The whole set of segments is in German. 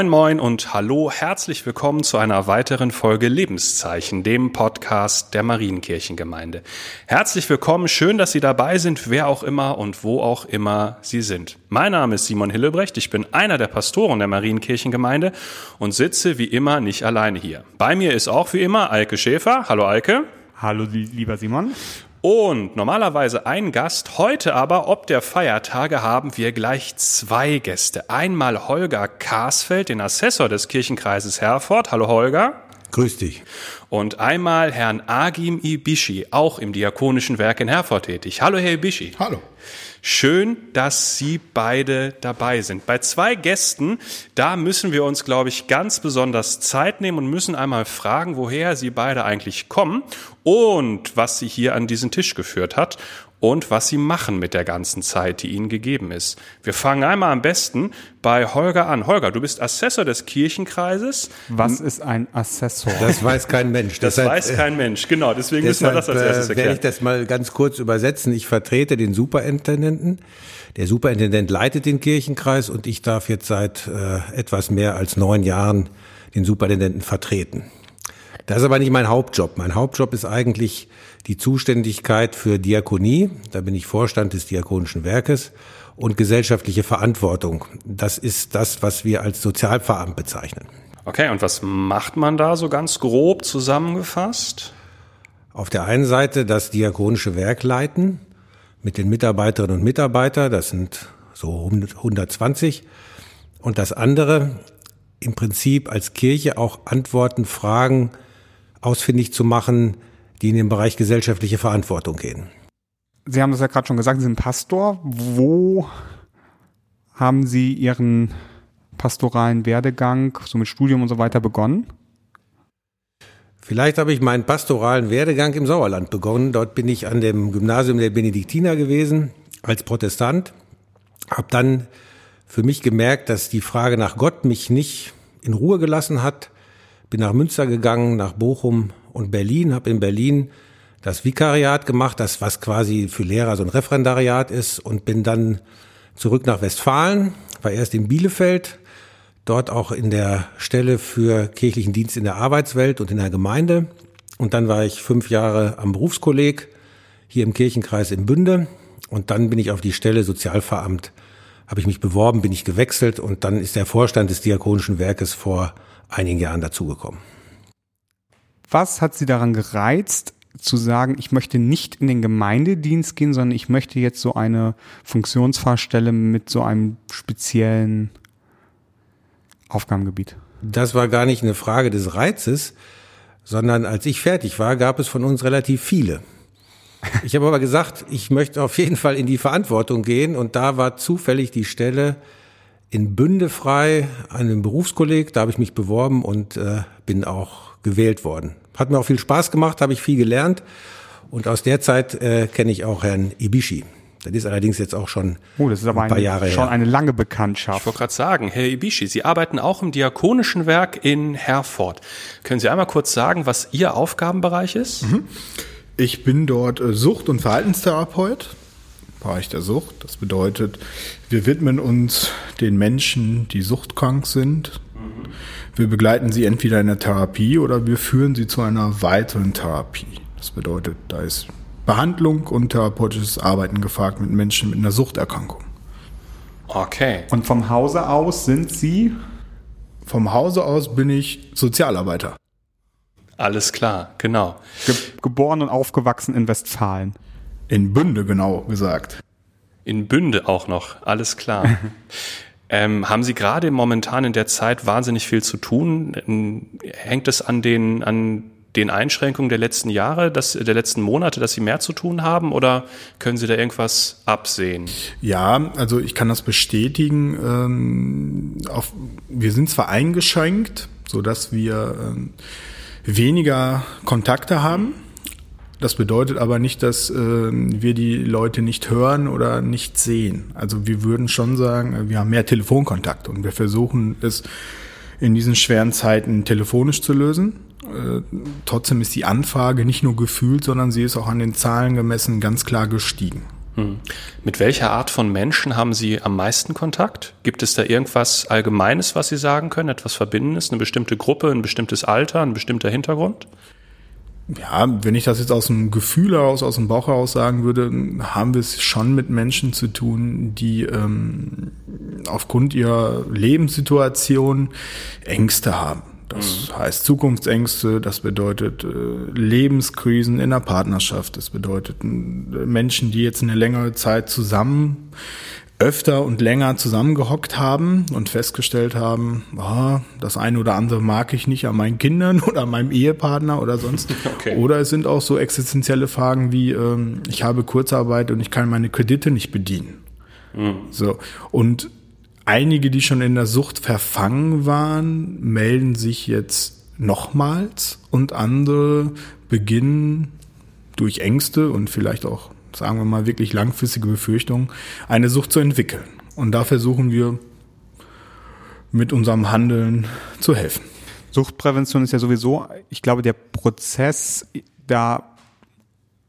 Moin moin und hallo, herzlich willkommen zu einer weiteren Folge Lebenszeichen, dem Podcast der Marienkirchengemeinde. Herzlich willkommen, schön, dass Sie dabei sind, wer auch immer und wo auch immer Sie sind. Mein Name ist Simon Hillebrecht, ich bin einer der Pastoren der Marienkirchengemeinde und sitze wie immer nicht alleine hier. Bei mir ist auch wie immer Alke Schäfer. Hallo Alke. Hallo lieber Simon. Und normalerweise ein Gast, heute aber, ob der Feiertage, haben wir gleich zwei Gäste. Einmal Holger Karsfeld, den Assessor des Kirchenkreises Herford. Hallo Holger. Grüß dich. Und einmal Herrn Agim Ibishi, auch im Diakonischen Werk in Herford tätig. Hallo Herr Ibishi. Hallo. Schön, dass Sie beide dabei sind. Bei zwei Gästen, da müssen wir uns, glaube ich, ganz besonders Zeit nehmen und müssen einmal fragen, woher Sie beide eigentlich kommen und was Sie hier an diesen Tisch geführt hat und was sie machen mit der ganzen Zeit, die ihnen gegeben ist. Wir fangen einmal am besten bei Holger an. Holger, du bist Assessor des Kirchenkreises. Was ist ein Assessor? Das weiß kein Mensch. Das deshalb, weiß kein Mensch, genau. Deswegen müssen wir das als erstes erklären. Werde ich das mal ganz kurz übersetzen. Ich vertrete den Superintendenten. Der Superintendent leitet den Kirchenkreis und ich darf jetzt seit äh, etwas mehr als neun Jahren den Superintendenten vertreten. Das ist aber nicht mein Hauptjob. Mein Hauptjob ist eigentlich die Zuständigkeit für Diakonie, da bin ich Vorstand des Diakonischen Werkes, und gesellschaftliche Verantwortung. Das ist das, was wir als Sozialveramt bezeichnen. Okay, und was macht man da so ganz grob zusammengefasst? Auf der einen Seite das Diakonische Werk leiten mit den Mitarbeiterinnen und Mitarbeitern, das sind so 120. Und das andere, im Prinzip als Kirche auch Antworten, Fragen ausfindig zu machen, die in den Bereich gesellschaftliche Verantwortung gehen. Sie haben das ja gerade schon gesagt, Sie sind Pastor. Wo haben Sie Ihren pastoralen Werdegang, so mit Studium und so weiter, begonnen? Vielleicht habe ich meinen pastoralen Werdegang im Sauerland begonnen. Dort bin ich an dem Gymnasium der Benediktiner gewesen als Protestant. Habe dann für mich gemerkt, dass die Frage nach Gott mich nicht in Ruhe gelassen hat. Bin nach Münster gegangen, nach Bochum, und Berlin, habe in Berlin das Vikariat gemacht, das was quasi für Lehrer so ein Referendariat ist und bin dann zurück nach Westfalen, war erst in Bielefeld, dort auch in der Stelle für kirchlichen Dienst in der Arbeitswelt und in der Gemeinde. Und dann war ich fünf Jahre am Berufskolleg hier im Kirchenkreis in Bünde. Und dann bin ich auf die Stelle Sozialveramt, habe ich mich beworben, bin ich gewechselt und dann ist der Vorstand des Diakonischen Werkes vor einigen Jahren dazugekommen. Was hat Sie daran gereizt, zu sagen, ich möchte nicht in den Gemeindedienst gehen, sondern ich möchte jetzt so eine Funktionsfahrstelle mit so einem speziellen Aufgabengebiet? Das war gar nicht eine Frage des Reizes, sondern als ich fertig war, gab es von uns relativ viele. Ich habe aber gesagt, ich möchte auf jeden Fall in die Verantwortung gehen und da war zufällig die Stelle in Bünde frei, einem Berufskolleg, da habe ich mich beworben und äh, bin auch gewählt worden. Hat mir auch viel Spaß gemacht, habe ich viel gelernt. Und aus der Zeit äh, kenne ich auch Herrn Ibishi. Das ist allerdings jetzt auch schon oh, das ist aber ein paar eine, Jahre schon her. eine lange Bekanntschaft. Ich wollte gerade sagen, Herr Ibishi, Sie arbeiten auch im Diakonischen Werk in Herford. Können Sie einmal kurz sagen, was Ihr Aufgabenbereich ist? Mhm. Ich bin dort äh, Sucht- und Verhaltenstherapeut, Bereich der Sucht. Das bedeutet, wir widmen uns den Menschen, die suchtkrank sind, wir begleiten sie entweder in der Therapie oder wir führen sie zu einer weiteren Therapie. Das bedeutet, da ist Behandlung und therapeutisches Arbeiten gefragt mit Menschen mit einer Suchterkrankung. Okay. Und vom Hause aus sind Sie? Vom Hause aus bin ich Sozialarbeiter. Alles klar, genau. Ge geboren und aufgewachsen in Westfalen. In Bünde, genau gesagt. In Bünde auch noch, alles klar. Ähm, haben Sie gerade momentan in der Zeit wahnsinnig viel zu tun? Ähm, hängt es an den, an den Einschränkungen der letzten Jahre, dass, der letzten Monate, dass Sie mehr zu tun haben oder können Sie da irgendwas absehen? Ja, also ich kann das bestätigen. Ähm, auf, wir sind zwar eingeschränkt, so dass wir ähm, weniger Kontakte haben das bedeutet aber nicht, dass äh, wir die Leute nicht hören oder nicht sehen. Also wir würden schon sagen, wir haben mehr Telefonkontakt und wir versuchen es in diesen schweren Zeiten telefonisch zu lösen. Äh, trotzdem ist die Anfrage nicht nur gefühlt, sondern sie ist auch an den Zahlen gemessen ganz klar gestiegen. Mit welcher Art von Menschen haben Sie am meisten Kontakt? Gibt es da irgendwas Allgemeines, was Sie sagen können, etwas Verbindendes, eine bestimmte Gruppe, ein bestimmtes Alter, ein bestimmter Hintergrund? Ja, wenn ich das jetzt aus dem Gefühl heraus, aus dem Bauch heraus sagen würde, haben wir es schon mit Menschen zu tun, die ähm, aufgrund ihrer Lebenssituation Ängste haben. Das mhm. heißt Zukunftsängste, das bedeutet äh, Lebenskrisen in der Partnerschaft, das bedeutet äh, Menschen, die jetzt eine längere Zeit zusammen öfter und länger zusammengehockt haben und festgestellt haben, oh, das eine oder andere mag ich nicht an meinen Kindern oder an meinem Ehepartner oder sonst. Okay. Oder es sind auch so existenzielle Fragen wie, ähm, ich habe Kurzarbeit und ich kann meine Kredite nicht bedienen. Mhm. So. Und einige, die schon in der Sucht verfangen waren, melden sich jetzt nochmals und andere beginnen durch Ängste und vielleicht auch, sagen wir mal, wirklich langfristige Befürchtungen, eine Sucht zu entwickeln. Und da versuchen wir mit unserem Handeln zu helfen. Suchtprävention ist ja sowieso, ich glaube, der Prozess, da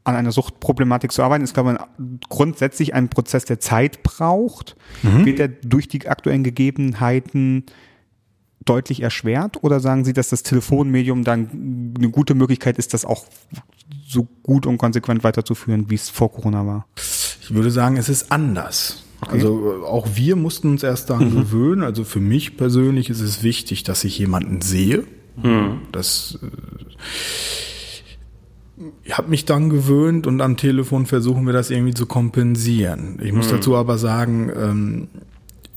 an einer Suchtproblematik zu arbeiten, ist, glaube ich, grundsätzlich ein Prozess, der Zeit braucht. Mhm. Wird er durch die aktuellen Gegebenheiten deutlich erschwert oder sagen Sie, dass das Telefonmedium dann eine gute Möglichkeit ist, das auch so gut und konsequent weiterzuführen, wie es vor Corona war? Ich würde sagen, es ist anders. Okay. Also auch wir mussten uns erst daran mhm. gewöhnen. Also für mich persönlich ist es wichtig, dass ich jemanden sehe. Mhm. Das äh, ich habe mich dann gewöhnt und am Telefon versuchen wir das irgendwie zu kompensieren. Ich muss mhm. dazu aber sagen, ähm,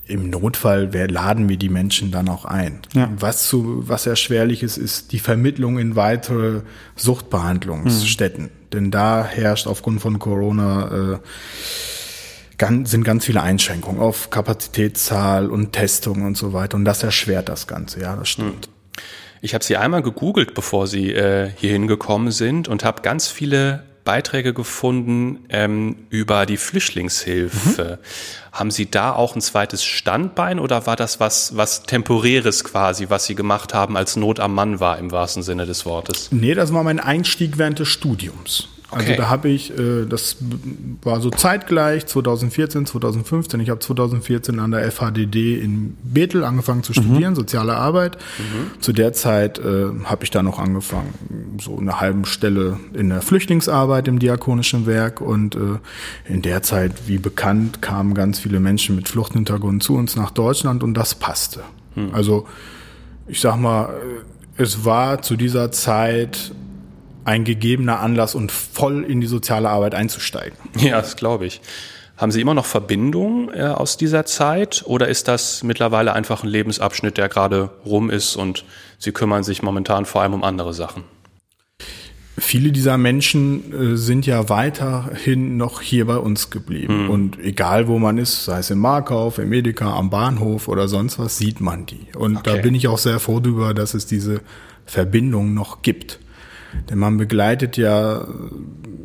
im Notfall wer, laden wir die Menschen dann auch ein. Ja. Was zu was erschwerlich ist, ist die Vermittlung in weitere Suchtbehandlungsstätten. Mhm. Denn da herrscht aufgrund von Corona äh, ganz, sind ganz viele Einschränkungen auf Kapazitätszahl und Testung und so weiter. Und das erschwert das Ganze, ja, das stimmt. Mhm. Ich habe sie einmal gegoogelt, bevor sie äh, hierhin gekommen sind und habe ganz viele Beiträge gefunden ähm, über die Flüchtlingshilfe. Mhm. Haben Sie da auch ein zweites Standbein oder war das was, was temporäres quasi, was Sie gemacht haben, als Not am Mann war im wahrsten Sinne des Wortes? Nee, das war mein Einstieg während des Studiums. Also okay. da habe ich, äh, das war so zeitgleich, 2014, 2015. Ich habe 2014 an der FHDD in Bethel angefangen zu studieren, mhm. soziale Arbeit. Mhm. Zu der Zeit äh, habe ich da noch angefangen, so eine halben Stelle in der Flüchtlingsarbeit im diakonischen Werk. Und äh, in der Zeit, wie bekannt, kamen ganz viele Menschen mit Fluchthintergrund zu uns nach Deutschland und das passte. Mhm. Also ich sag mal, äh, es war zu dieser Zeit ein gegebener Anlass und voll in die soziale Arbeit einzusteigen. Ja, das glaube ich. Haben Sie immer noch Verbindungen äh, aus dieser Zeit oder ist das mittlerweile einfach ein Lebensabschnitt, der gerade rum ist und Sie kümmern sich momentan vor allem um andere Sachen? Viele dieser Menschen äh, sind ja weiterhin noch hier bei uns geblieben. Hm. Und egal wo man ist, sei es im Markauf, im Edeka, am Bahnhof oder sonst was, sieht man die. Und okay. da bin ich auch sehr froh darüber, dass es diese Verbindung noch gibt. Denn man begleitet ja,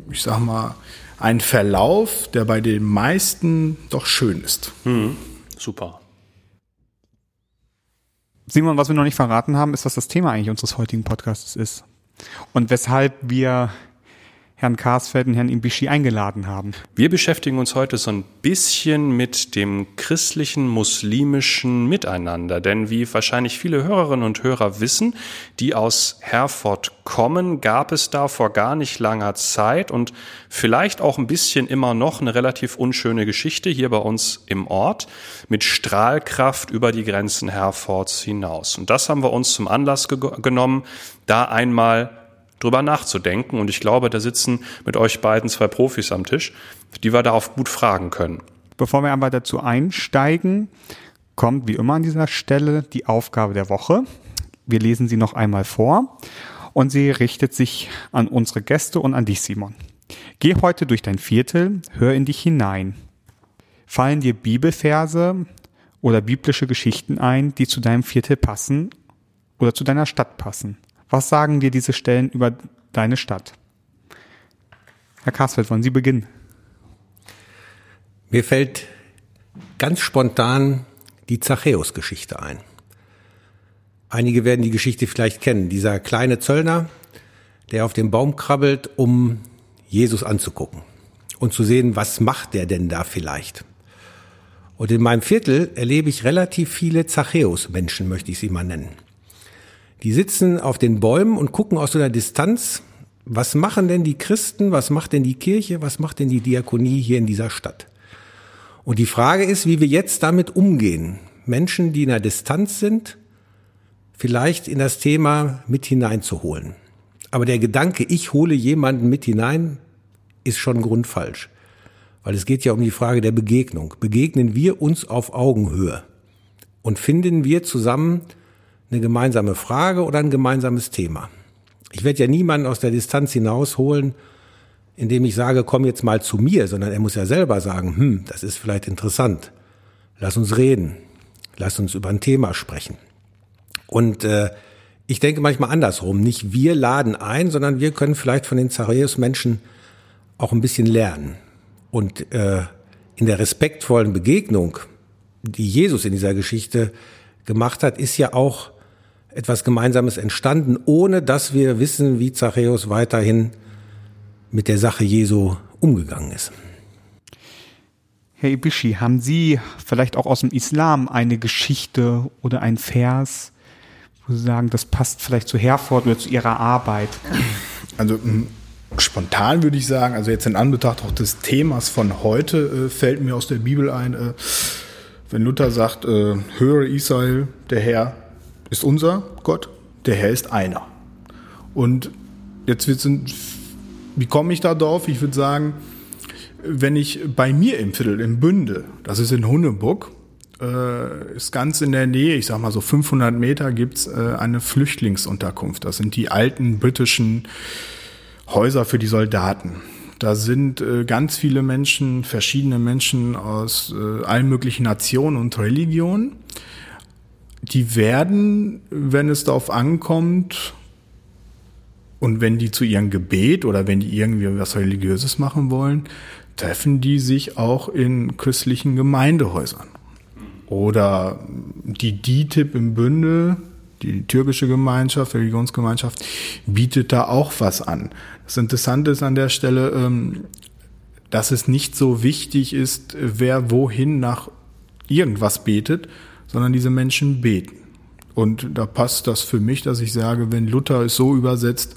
ich sag mal, einen Verlauf, der bei den meisten doch schön ist. Hm, super. Simon, was wir noch nicht verraten haben, ist, was das Thema eigentlich unseres heutigen Podcasts ist. Und weshalb wir Herrn Karsfeld und Herrn Imbishi eingeladen haben. Wir beschäftigen uns heute so ein bisschen mit dem christlichen, muslimischen Miteinander. Denn wie wahrscheinlich viele Hörerinnen und Hörer wissen, die aus Herford kommen, gab es da vor gar nicht langer Zeit und vielleicht auch ein bisschen immer noch eine relativ unschöne Geschichte hier bei uns im Ort mit Strahlkraft über die Grenzen Herfords hinaus. Und das haben wir uns zum Anlass ge genommen, da einmal drüber nachzudenken. Und ich glaube, da sitzen mit euch beiden zwei Profis am Tisch, die wir darauf gut fragen können. Bevor wir aber dazu einsteigen, kommt wie immer an dieser Stelle die Aufgabe der Woche. Wir lesen sie noch einmal vor und sie richtet sich an unsere Gäste und an dich, Simon. Geh heute durch dein Viertel, hör in dich hinein. Fallen dir Bibelverse oder biblische Geschichten ein, die zu deinem Viertel passen oder zu deiner Stadt passen? Was sagen dir diese Stellen über deine Stadt? Herr Karsfeld, wollen Sie beginnen? Mir fällt ganz spontan die Zachäus-Geschichte ein. Einige werden die Geschichte vielleicht kennen. Dieser kleine Zöllner, der auf dem Baum krabbelt, um Jesus anzugucken. und zu sehen, was macht der denn da vielleicht. Und in meinem Viertel erlebe ich relativ viele Zachäus-Menschen, möchte ich sie mal nennen. Die sitzen auf den Bäumen und gucken aus so einer Distanz, was machen denn die Christen, was macht denn die Kirche, was macht denn die Diakonie hier in dieser Stadt? Und die Frage ist, wie wir jetzt damit umgehen. Menschen, die in der Distanz sind, vielleicht in das Thema mit hineinzuholen. Aber der Gedanke, ich hole jemanden mit hinein, ist schon grundfalsch. Weil es geht ja um die Frage der Begegnung. Begegnen wir uns auf Augenhöhe? Und finden wir zusammen eine gemeinsame Frage oder ein gemeinsames Thema? Ich werde ja niemanden aus der Distanz hinausholen, indem ich sage, komm jetzt mal zu mir, sondern er muss ja selber sagen, hm, das ist vielleicht interessant. Lass uns reden. Lass uns über ein Thema sprechen. Und äh, ich denke manchmal andersrum. Nicht wir laden ein, sondern wir können vielleicht von den Zachäus-Menschen auch ein bisschen lernen. Und äh, in der respektvollen Begegnung, die Jesus in dieser Geschichte gemacht hat, ist ja auch etwas Gemeinsames entstanden, ohne dass wir wissen, wie Zachäus weiterhin mit der Sache Jesu umgegangen ist. Herr Ibishi, haben Sie vielleicht auch aus dem Islam eine Geschichte oder ein Vers, wo Sie sagen, das passt vielleicht zu Herford oder zu Ihrer Arbeit? Also spontan würde ich sagen, also jetzt in Anbetracht auch des Themas von heute, äh, fällt mir aus der Bibel ein, äh, wenn Luther sagt, äh, höre Israel, der Herr ist unser Gott, der Herr ist einer. Und jetzt wird wie komme ich da drauf? Ich würde sagen, wenn ich bei mir im Viertel, im Bünde, das ist in Hunneburg, äh, ist ganz in der Nähe, ich sag mal so 500 Meter, gibt's äh, eine Flüchtlingsunterkunft. Das sind die alten britischen Häuser für die Soldaten. Da sind äh, ganz viele Menschen, verschiedene Menschen aus allen möglichen Nationen und Religionen. Die werden, wenn es darauf ankommt, und wenn die zu ihrem Gebet oder wenn die irgendwie was Religiöses machen wollen, treffen die sich auch in christlichen Gemeindehäusern. Oder die DITIB im Bünde, die türkische Gemeinschaft, Religionsgemeinschaft, bietet da auch was an. Das Interessante ist an der Stelle, ähm, dass es nicht so wichtig ist, wer wohin nach irgendwas betet, sondern diese Menschen beten. Und da passt das für mich, dass ich sage, wenn Luther es so übersetzt,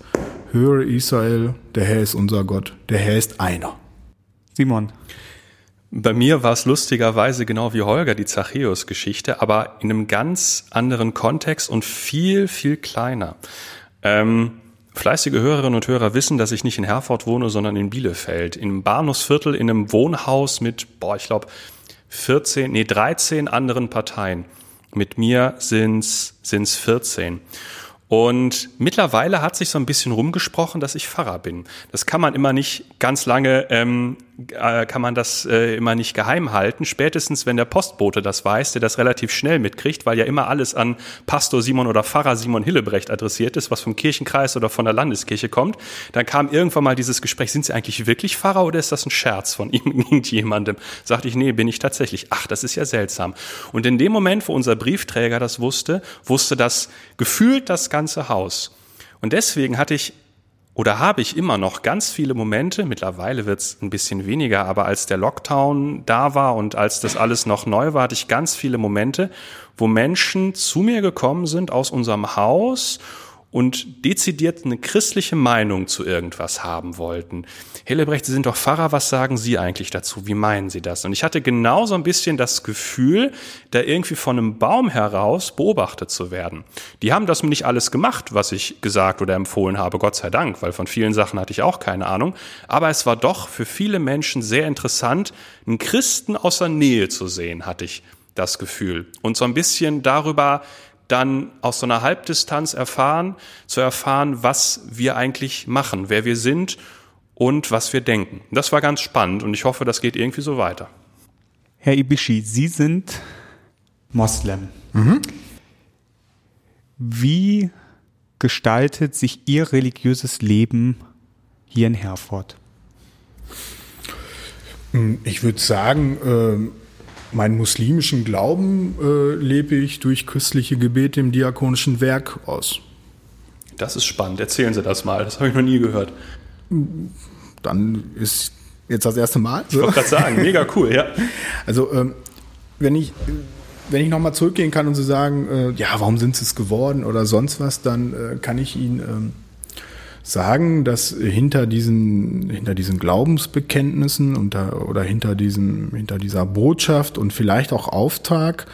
höre Israel, der Herr ist unser Gott, der Herr ist einer. Simon. Bei mir war es lustigerweise genau wie Holger die Zachäus-Geschichte, aber in einem ganz anderen Kontext und viel, viel kleiner. Ähm, fleißige Hörerinnen und Hörer wissen, dass ich nicht in Herford wohne, sondern in Bielefeld. Im Bahnhofsviertel in einem Wohnhaus mit, boah, ich glaube, 14, nee, 13 anderen Parteien. Mit mir sind's sind's 14. Und mittlerweile hat sich so ein bisschen rumgesprochen, dass ich Pfarrer bin. Das kann man immer nicht ganz lange ähm, äh, kann man das äh, immer nicht geheim halten. Spätestens, wenn der Postbote das weiß, der das relativ schnell mitkriegt, weil ja immer alles an Pastor Simon oder Pfarrer Simon Hillebrecht adressiert ist, was vom Kirchenkreis oder von der Landeskirche kommt, dann kam irgendwann mal dieses Gespräch, sind Sie eigentlich wirklich Pfarrer oder ist das ein Scherz von irgendjemandem? Sagte ich, nee, bin ich tatsächlich. Ach, das ist ja seltsam. Und in dem Moment, wo unser Briefträger das wusste, wusste das gefühlt das ganze Haus. Und deswegen hatte ich oder habe ich immer noch ganz viele Momente, mittlerweile wird es ein bisschen weniger, aber als der Lockdown da war und als das alles noch neu war, hatte ich ganz viele Momente, wo Menschen zu mir gekommen sind aus unserem Haus und dezidiert eine christliche Meinung zu irgendwas haben wollten. Hillebrecht, Sie sind doch Pfarrer, was sagen Sie eigentlich dazu? Wie meinen Sie das? Und ich hatte genau so ein bisschen das Gefühl, da irgendwie von einem Baum heraus beobachtet zu werden. Die haben das nicht alles gemacht, was ich gesagt oder empfohlen habe, Gott sei Dank, weil von vielen Sachen hatte ich auch keine Ahnung. Aber es war doch für viele Menschen sehr interessant, einen Christen aus der Nähe zu sehen, hatte ich das Gefühl. Und so ein bisschen darüber dann aus so einer Halbdistanz erfahren, zu erfahren, was wir eigentlich machen, wer wir sind und was wir denken. Das war ganz spannend und ich hoffe, das geht irgendwie so weiter. Herr Ibishi, Sie sind Moslem. Mhm. Wie gestaltet sich Ihr religiöses Leben hier in Herford? Ich würde sagen, ähm, Meinen muslimischen Glauben äh, lebe ich durch christliche Gebete im diakonischen Werk aus. Das ist spannend. Erzählen Sie das mal. Das habe ich noch nie gehört. Dann ist jetzt das erste Mal. Ich wollte gerade sagen, mega cool, ja. Also ähm, wenn ich wenn ich nochmal zurückgehen kann und so sagen, äh, ja, warum sind sie es geworden oder sonst was, dann äh, kann ich Ihnen ähm, sagen, dass hinter diesen, hinter diesen Glaubensbekenntnissen unter, oder hinter, diesem, hinter dieser Botschaft und vielleicht auch Auftrag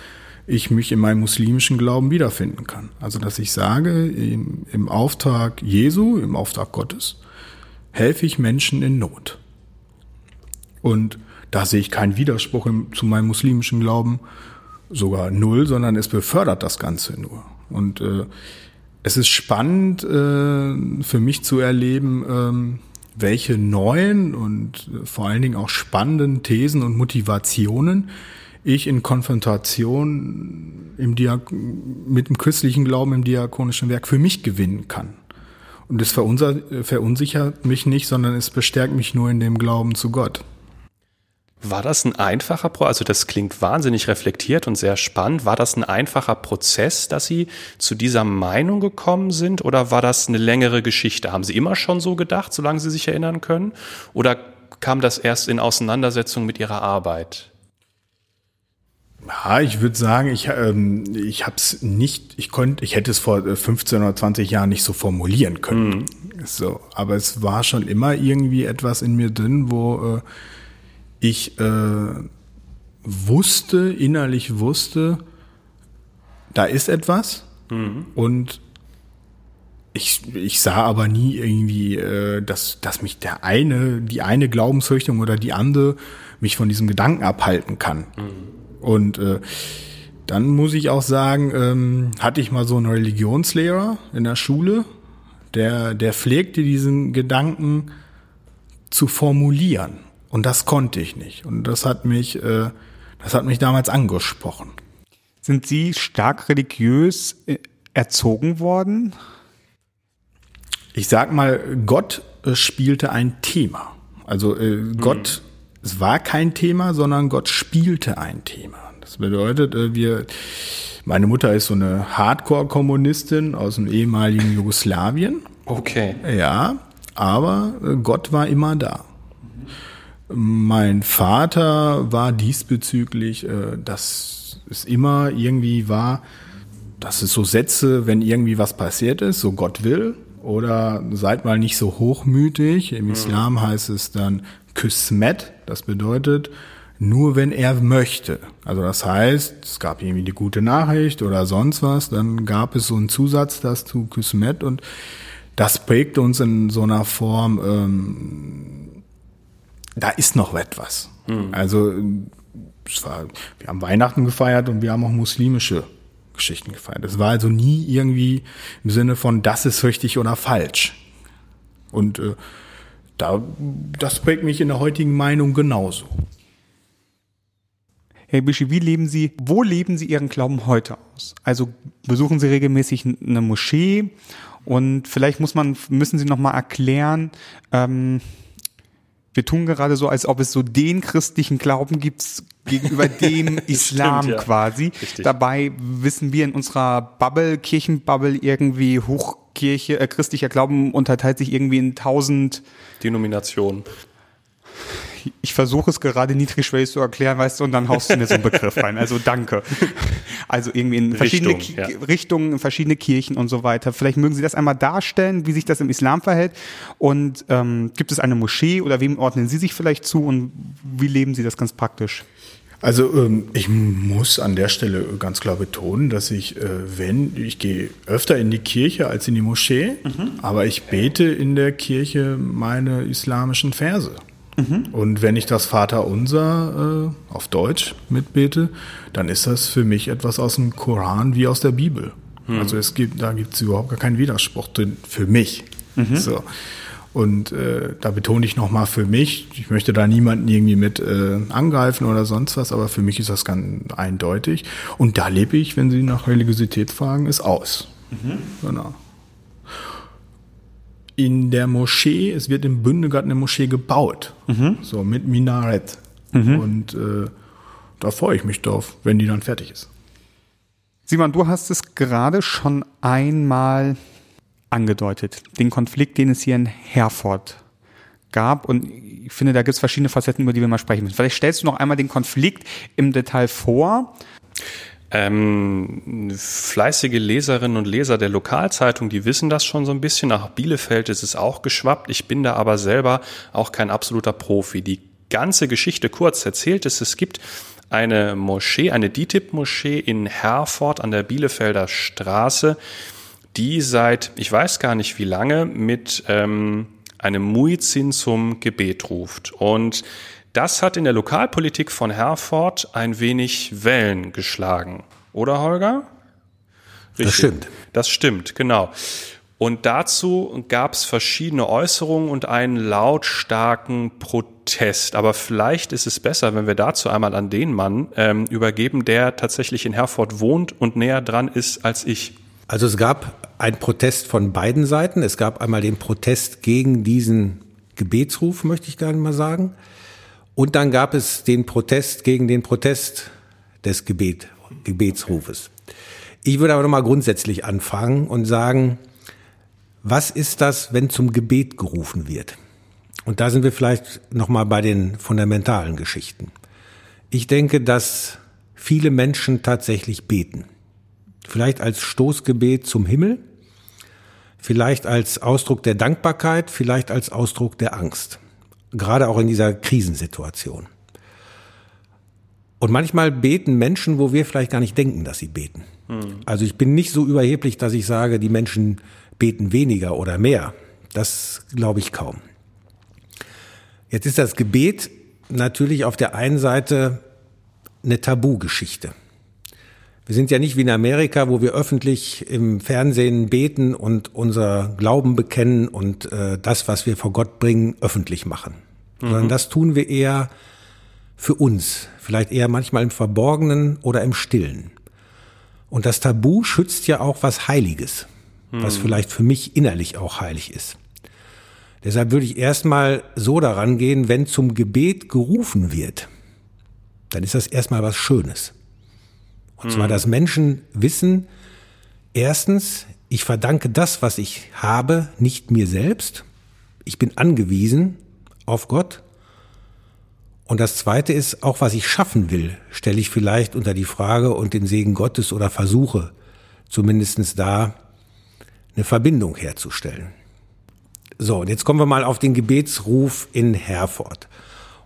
ich mich in meinem muslimischen Glauben wiederfinden kann. Also dass ich sage, im, im Auftrag Jesu, im Auftrag Gottes, helfe ich Menschen in Not. Und da sehe ich keinen Widerspruch im, zu meinem muslimischen Glauben, sogar null, sondern es befördert das Ganze nur. Und äh, es ist spannend äh, für mich zu erleben, ähm, welche neuen und vor allen Dingen auch spannenden Thesen und Motivationen ich in Konfrontation im Diak mit dem christlichen Glauben im diakonischen Werk für mich gewinnen kann. Und es verunsichert mich nicht, sondern es bestärkt mich nur in dem Glauben zu Gott. War das ein einfacher Prozess? Also das klingt wahnsinnig reflektiert und sehr spannend. War das ein einfacher Prozess, dass Sie zu dieser Meinung gekommen sind? Oder war das eine längere Geschichte? Haben Sie immer schon so gedacht, solange Sie sich erinnern können? Oder kam das erst in Auseinandersetzung mit Ihrer Arbeit? Ja, ich würde sagen, ich, ähm, ich habe es nicht, ich konnte, ich hätte es vor 15 oder 20 Jahren nicht so formulieren können. Mhm. So, aber es war schon immer irgendwie etwas in mir drin, wo äh, ich äh, wusste, innerlich wusste, da ist etwas mhm. und ich, ich sah aber nie irgendwie, äh, dass, dass mich der eine, die eine Glaubensrichtung oder die andere mich von diesem Gedanken abhalten kann. Mhm. Und äh, dann muss ich auch sagen, ähm, hatte ich mal so einen Religionslehrer in der Schule, der, der pflegte diesen Gedanken zu formulieren. Und das konnte ich nicht. Und das hat mich, äh, das hat mich damals angesprochen. Sind Sie stark religiös äh, erzogen worden? Ich sag mal, Gott äh, spielte ein Thema. Also äh, mhm. Gott, es war kein Thema, sondern Gott spielte ein Thema. Das bedeutet, äh, wir, meine Mutter ist so eine Hardcore-Kommunistin aus dem ehemaligen Jugoslawien. Okay. Ja, aber äh, Gott war immer da. Mein Vater war diesbezüglich, äh, dass es immer irgendwie war, dass es so Sätze, wenn irgendwie was passiert ist, so Gott will, oder seid mal nicht so hochmütig. Im mhm. Islam heißt es dann Küsmet, das bedeutet nur wenn er möchte. Also das heißt, es gab irgendwie die gute Nachricht oder sonst was, dann gab es so einen Zusatz dazu Küsmet und das prägt uns in so einer Form, ähm, da ist noch etwas. Mhm. Also es war, wir haben Weihnachten gefeiert und wir haben auch muslimische Geschichten gefeiert. Es war also nie irgendwie im Sinne von, das ist richtig oder falsch. Und äh, da, das prägt mich in der heutigen Meinung genauso. Herr Bischi, wie leben Sie, wo leben Sie Ihren Glauben heute aus? Also besuchen Sie regelmäßig eine Moschee und vielleicht muss man, müssen Sie noch mal erklären, ähm, wir tun gerade so, als ob es so den christlichen Glauben gibt gegenüber dem Islam Stimmt, ja. quasi. Richtig. Dabei wissen wir in unserer Bubble, Kirchenbubble irgendwie Hochkirche, äh, christlicher Glauben unterteilt sich irgendwie in tausend Denominationen ich versuche es gerade niedrigschwellig zu erklären, weißt du, und dann haust du mir so einen Begriff rein. Also danke. Also irgendwie in verschiedene Richtung, ja. Richtungen, in verschiedene Kirchen und so weiter. Vielleicht mögen Sie das einmal darstellen, wie sich das im Islam verhält. Und ähm, gibt es eine Moschee oder wem ordnen Sie sich vielleicht zu und wie leben Sie das ganz praktisch? Also ähm, ich muss an der Stelle ganz klar betonen, dass ich, äh, wenn, ich gehe öfter in die Kirche als in die Moschee, mhm. aber ich bete in der Kirche meine islamischen Verse. Mhm. Und wenn ich das Vaterunser äh, auf Deutsch mitbete, dann ist das für mich etwas aus dem Koran wie aus der Bibel. Mhm. Also es gibt, da gibt es überhaupt gar keinen Widerspruch drin für mich. Mhm. So. Und äh, da betone ich nochmal für mich, ich möchte da niemanden irgendwie mit äh, angreifen oder sonst was, aber für mich ist das ganz eindeutig. Und da lebe ich, wenn Sie nach Religiosität fragen, ist aus. Mhm. Genau in der Moschee, es wird in Bündegard eine Moschee gebaut, mhm. so mit Minarett. Mhm. Und äh, da freue ich mich drauf, wenn die dann fertig ist. Simon, du hast es gerade schon einmal angedeutet, den Konflikt, den es hier in Herford gab und ich finde, da gibt es verschiedene Facetten, über die wir mal sprechen müssen. Vielleicht stellst du noch einmal den Konflikt im Detail vor. Ähm, fleißige Leserinnen und Leser der Lokalzeitung, die wissen das schon so ein bisschen. Nach Bielefeld ist es auch geschwappt. Ich bin da aber selber auch kein absoluter Profi. Die ganze Geschichte kurz erzählt ist, es gibt eine Moschee, eine DITIB-Moschee in Herford an der Bielefelder Straße, die seit, ich weiß gar nicht wie lange, mit ähm, einem Muizin zum Gebet ruft. Und das hat in der Lokalpolitik von Herford ein wenig Wellen geschlagen. Oder Holger? Richtig. Das stimmt. Das stimmt, genau. Und dazu gab es verschiedene Äußerungen und einen lautstarken Protest. Aber vielleicht ist es besser, wenn wir dazu einmal an den Mann ähm, übergeben, der tatsächlich in Herford wohnt und näher dran ist als ich. Also es gab einen Protest von beiden Seiten. Es gab einmal den Protest gegen diesen Gebetsruf, möchte ich gerne mal sagen. Und dann gab es den Protest gegen den Protest des Gebet, Gebetsrufes. Ich würde aber nochmal grundsätzlich anfangen und sagen, was ist das, wenn zum Gebet gerufen wird? Und da sind wir vielleicht nochmal bei den fundamentalen Geschichten. Ich denke, dass viele Menschen tatsächlich beten. Vielleicht als Stoßgebet zum Himmel, vielleicht als Ausdruck der Dankbarkeit, vielleicht als Ausdruck der Angst gerade auch in dieser Krisensituation. Und manchmal beten Menschen, wo wir vielleicht gar nicht denken, dass sie beten. Hm. Also ich bin nicht so überheblich, dass ich sage, die Menschen beten weniger oder mehr. Das glaube ich kaum. Jetzt ist das Gebet natürlich auf der einen Seite eine Tabugeschichte. Wir sind ja nicht wie in Amerika, wo wir öffentlich im Fernsehen beten und unser Glauben bekennen und äh, das, was wir vor Gott bringen, öffentlich machen. Mhm. Sondern das tun wir eher für uns, vielleicht eher manchmal im Verborgenen oder im Stillen. Und das Tabu schützt ja auch was Heiliges, mhm. was vielleicht für mich innerlich auch heilig ist. Deshalb würde ich erstmal so daran gehen, wenn zum Gebet gerufen wird, dann ist das erstmal was Schönes. Und zwar, mhm. dass Menschen wissen, erstens, ich verdanke das, was ich habe, nicht mir selbst. Ich bin angewiesen auf Gott. Und das Zweite ist, auch was ich schaffen will, stelle ich vielleicht unter die Frage und den Segen Gottes oder versuche zumindestens da eine Verbindung herzustellen. So, und jetzt kommen wir mal auf den Gebetsruf in Herford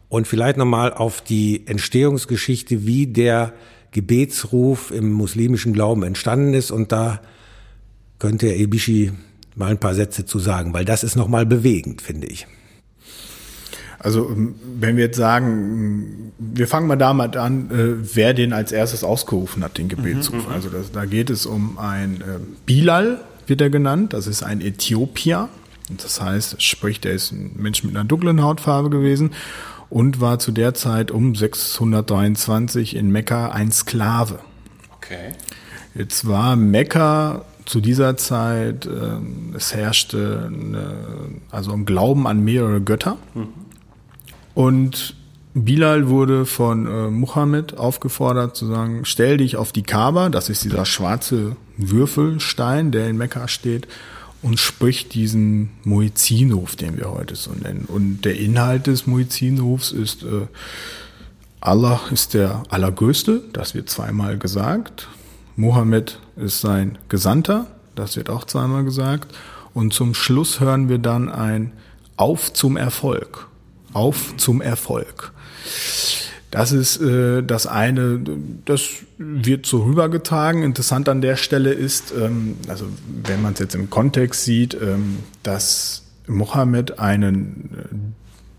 und vielleicht nochmal auf die Entstehungsgeschichte, wie der Gebetsruf im muslimischen Glauben entstanden ist. Und da könnte Herr Ebishi mal ein paar Sätze zu sagen, weil das ist nochmal bewegend, finde ich. Also ähm, wenn wir jetzt sagen, wir fangen mal damit an, äh, wer den als erstes ausgerufen hat, den Gebetsruf. Mhm, also das, da geht es um ein äh, Bilal, wird er genannt. Das ist ein Äthiopier. Das heißt, spricht, er ist ein Mensch mit einer dunklen Hautfarbe gewesen und war zu der Zeit um 623 in Mekka ein Sklave. Okay. Jetzt war Mekka zu dieser Zeit, äh, es herrschte eine, also im Glauben an mehrere Götter. Mhm. Und Bilal wurde von äh, Muhammad aufgefordert zu sagen, stell dich auf die Kaaba, das ist dieser schwarze Würfelstein, der in Mekka steht, und spricht diesen Muizzinruf, den wir heute so nennen. Und der Inhalt des Muizzinrufs ist, äh, Allah ist der Allergrößte, das wird zweimal gesagt. Mohammed ist sein Gesandter, das wird auch zweimal gesagt. Und zum Schluss hören wir dann ein Auf zum Erfolg. Auf zum Erfolg. Das ist äh, das eine, das wird so rübergetragen. Interessant an der Stelle ist, ähm, also wenn man es jetzt im Kontext sieht, ähm, dass Mohammed einen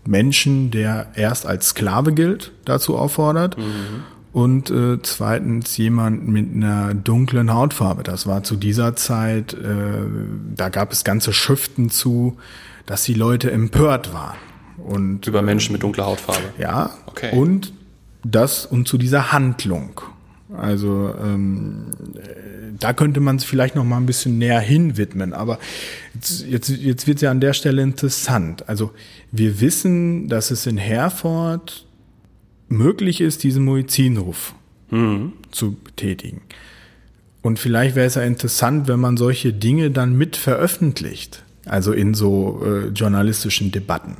äh, Menschen, der erst als Sklave gilt, dazu auffordert. Mhm. Und äh, zweitens jemand mit einer dunklen Hautfarbe. Das war zu dieser Zeit, äh, da gab es ganze Schriften zu, dass die Leute empört waren. Und, Über Menschen mit dunkler Hautfarbe. Ja. Okay. Und das und zu dieser Handlung. Also ähm, da könnte man es vielleicht noch mal ein bisschen näher hinwidmen. Aber jetzt, jetzt, jetzt wird es ja an der Stelle interessant. Also wir wissen, dass es in Herford möglich ist, diesen Muizzinruf mhm. zu betätigen. Und vielleicht wäre es ja interessant, wenn man solche Dinge dann mit veröffentlicht, also in so äh, journalistischen Debatten.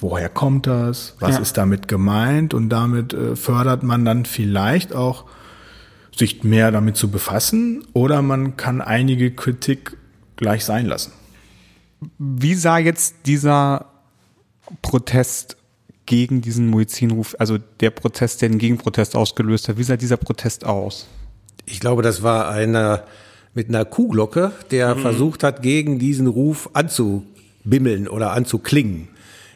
Woher kommt das, was Ja. ist damit gemeint und damit äh, fördert man dann vielleicht auch sich mehr damit zu befassen oder man kann einige Kritik gleich sein lassen. Wie sah jetzt dieser Protest gegen diesen Muezzinruf, also der Protest, der den Gegenprotest ausgelöst hat, wie sah dieser Protest aus? Ich glaube, das war einer mit einer Kuhglocke, der versucht hat, gegen diesen Ruf anzubimmeln oder anzuklingen.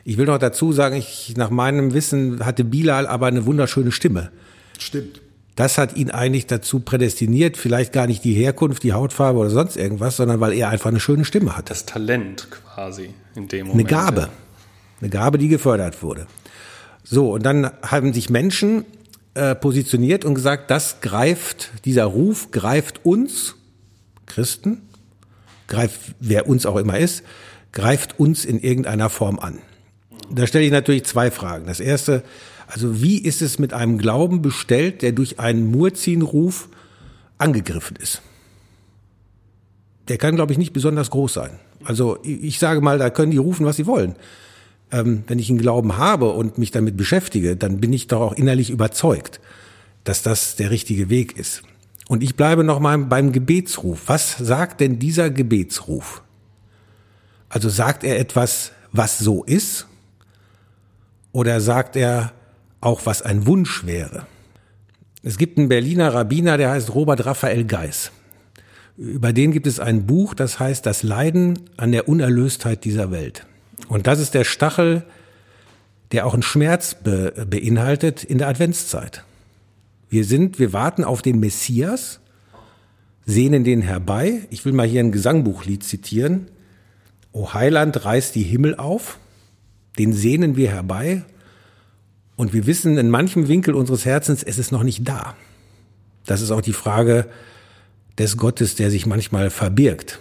Ich will noch dazu sagen, ich, nach meinem Wissen hatte Bilal aber eine wunderschöne Stimme. Stimmt. Das hat ihn eigentlich dazu prädestiniert, vielleicht gar nicht die Herkunft, die Hautfarbe oder sonst irgendwas, sondern weil er einfach eine schöne Stimme hatte. Das Talent quasi in dem Eine Moment. Gabe. Eine Gabe, die gefördert wurde. So, und dann haben sich Menschen äh, positioniert und gesagt, das greift, dieser Ruf greift uns, Christen, greift, wer uns auch immer ist, greift uns in irgendeiner Form an. Da stelle ich natürlich zwei Fragen. Das erste, also wie ist es mit einem Glauben bestellt, der durch einen Murzin-Ruf angegriffen ist? Der kann, glaube ich, nicht besonders groß sein. Also ich sage mal, da können die rufen, was sie wollen. Ähm, wenn ich einen Glauben habe und mich damit beschäftige, dann bin ich doch auch innerlich überzeugt, dass das der richtige Weg ist. Und ich bleibe noch mal beim Gebetsruf. Was sagt denn dieser Gebetsruf? Also sagt er etwas, was so ist? Oder sagt er auch, was ein Wunsch wäre? Es gibt einen Berliner Rabbiner, der heißt Robert Raphael Geis. Über den gibt es ein Buch, das heißt Das Leiden an der Unerlöstheit dieser Welt. Und das ist der Stachel, der auch einen Schmerz be beinhaltet in der Adventszeit. Wir sind, wir warten auf den Messias, sehnen den herbei. Ich will mal hier ein Gesangbuchlied zitieren. O Heiland reißt die Himmel auf, den sehnen wir herbei. Und wir wissen in manchem Winkel unseres Herzens, es ist noch nicht da. Das ist auch die Frage des Gottes, der sich manchmal verbirgt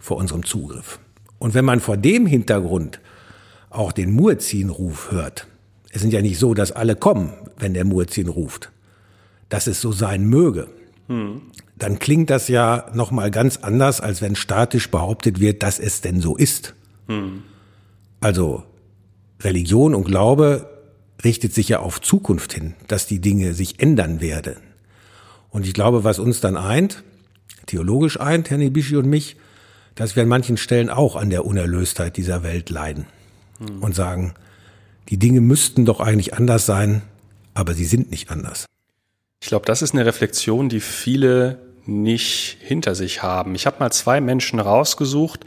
vor unserem Zugriff. Und wenn man vor dem Hintergrund auch den Muezzin-Ruf hört, es sind ja nicht so, dass alle kommen, wenn der Muezzin ruft, dass es so sein möge, dann klingt das ja nochmal ganz anders, als wenn statisch behauptet wird, dass es denn so ist. Also Religion und Glaube richtet sich ja auf Zukunft hin, dass die Dinge sich ändern werden. Und ich glaube, was uns dann eint, theologisch eint, Herr Nibishi und mich, dass wir an manchen Stellen auch an der Unerlöstheit dieser Welt leiden und sagen, die Dinge müssten doch eigentlich anders sein, aber sie sind nicht anders. Ich glaube, das ist eine Reflexion, die viele nicht hinter sich haben. Ich habe mal zwei Menschen rausgesucht,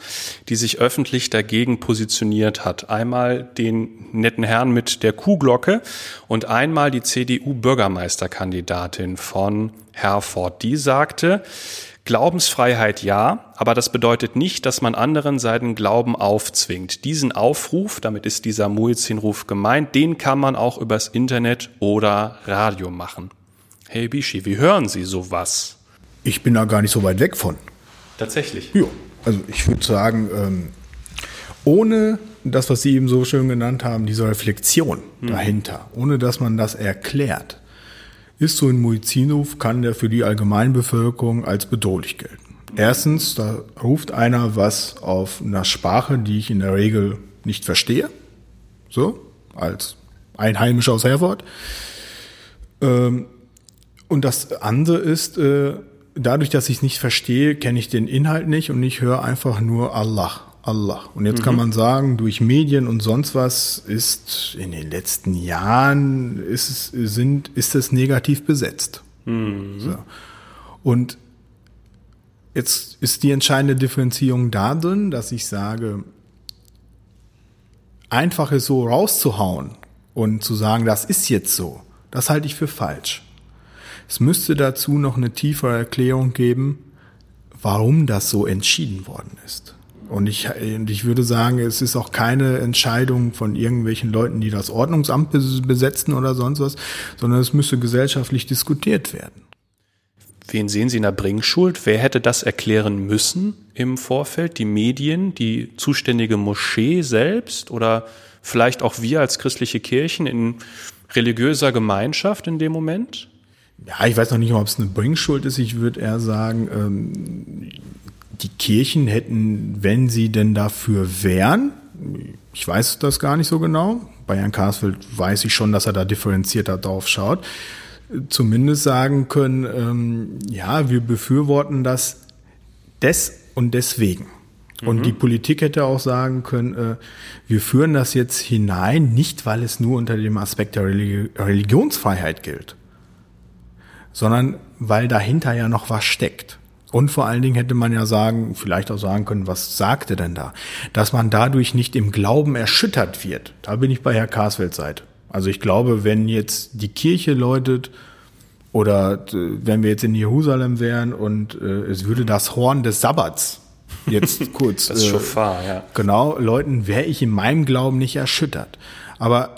die sich öffentlich dagegen positioniert hat. Einmal den netten Herrn mit der Kuhglocke und einmal die CDU-Bürgermeisterkandidatin von Herford. Die sagte, Glaubensfreiheit ja, aber das bedeutet nicht, dass man anderen seinen Glauben aufzwingt. Diesen Aufruf, damit ist dieser Muezzin-Ruf gemeint, den kann man auch übers Internet oder Radio machen. Hey Bishi, wie hören Sie sowas? Ich bin da gar nicht so weit weg von. Tatsächlich. Ja, also ich würde sagen, ähm, ohne das, was Sie eben so schön genannt haben, diese Reflexion dahinter, ohne dass man das erklärt, ist so ein Muizzinruf, kann der für die Allgemeinbevölkerung als bedrohlich gelten. Erstens, da ruft einer was auf einer Sprache, die ich in der Regel nicht verstehe, so, als Einheimischer aus Herford. Ähm, und das andere ist, äh, dadurch, dass ich es nicht verstehe, kenne ich den Inhalt nicht und ich höre einfach nur Allah, Allah. Und jetzt kann man sagen, durch Medien und sonst was ist in den letzten Jahren ist es, sind, ist es negativ besetzt. So. Und jetzt ist die entscheidende Differenzierung da drin, dass ich sage, einfach es so rauszuhauen und zu sagen, das ist jetzt so, das halte ich für falsch. Es müsste dazu noch eine tiefere Erklärung geben, warum das so entschieden worden ist. Und ich, und ich würde sagen, es ist auch keine Entscheidung von irgendwelchen Leuten, die das Ordnungsamt bes- besetzen oder sonst was, sondern es müsste gesellschaftlich diskutiert werden. Wen sehen Sie in der Bringschuld? Wer hätte das erklären müssen im Vorfeld? Die Medien, die zuständige Moschee selbst oder vielleicht auch wir als christliche Kirchen in religiöser Gemeinschaft in dem Moment? Ja, ich weiß noch nicht ob es eine Bringschuld ist. Ich würde eher sagen, ähm, die Kirchen hätten, wenn sie denn dafür wären, Ich weiß das gar nicht so genau. Bei Herrn Karsfeld weiß ich schon, dass er da differenzierter drauf schaut. Zumindest sagen können, ähm, ja, wir befürworten das des und deswegen. Und mhm. die Politik hätte auch sagen können, äh, wir führen das jetzt hinein, nicht weil es nur unter dem Aspekt der Religi Religionsfreiheit gilt, sondern weil dahinter ja noch was steckt. Und vor allen Dingen hätte man ja sagen, vielleicht auch sagen können, was sagt er denn da? Dass man dadurch nicht im Glauben erschüttert wird. Da bin ich bei Herr Karsfeld Seite. Also ich glaube, wenn jetzt die Kirche läutet oder äh, wenn wir jetzt in Jerusalem wären und äh, es würde das Horn des Sabbats jetzt kurz. das Schofar, äh, ja. Genau, Leuten wäre ich in meinem Glauben nicht erschüttert. Aber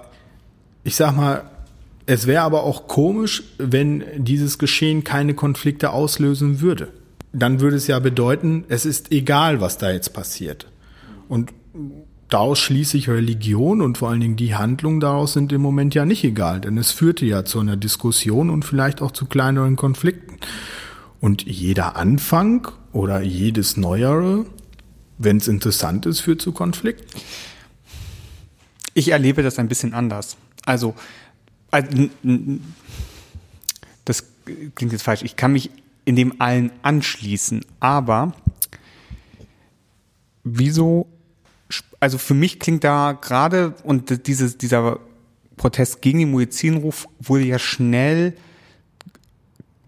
ich sag mal, es wäre aber auch komisch, wenn dieses Geschehen keine Konflikte auslösen würde. Dann würde es ja bedeuten, es ist egal, was da jetzt passiert. Und daraus schließe ich Religion und vor allen Dingen die Handlungen daraus sind im Moment ja nicht egal, denn es führte ja zu einer Diskussion und vielleicht auch zu kleineren Konflikten. Und jeder Anfang oder jedes Neuere, wenn es interessant ist, führt zu Konflikten? Ich erlebe das ein bisschen anders. Also, das klingt jetzt falsch. Ich kann mich in dem allen anschließen, aber wieso, also für mich klingt da gerade, und dieses, dieser Protest gegen den Muezzinruf wurde ja schnell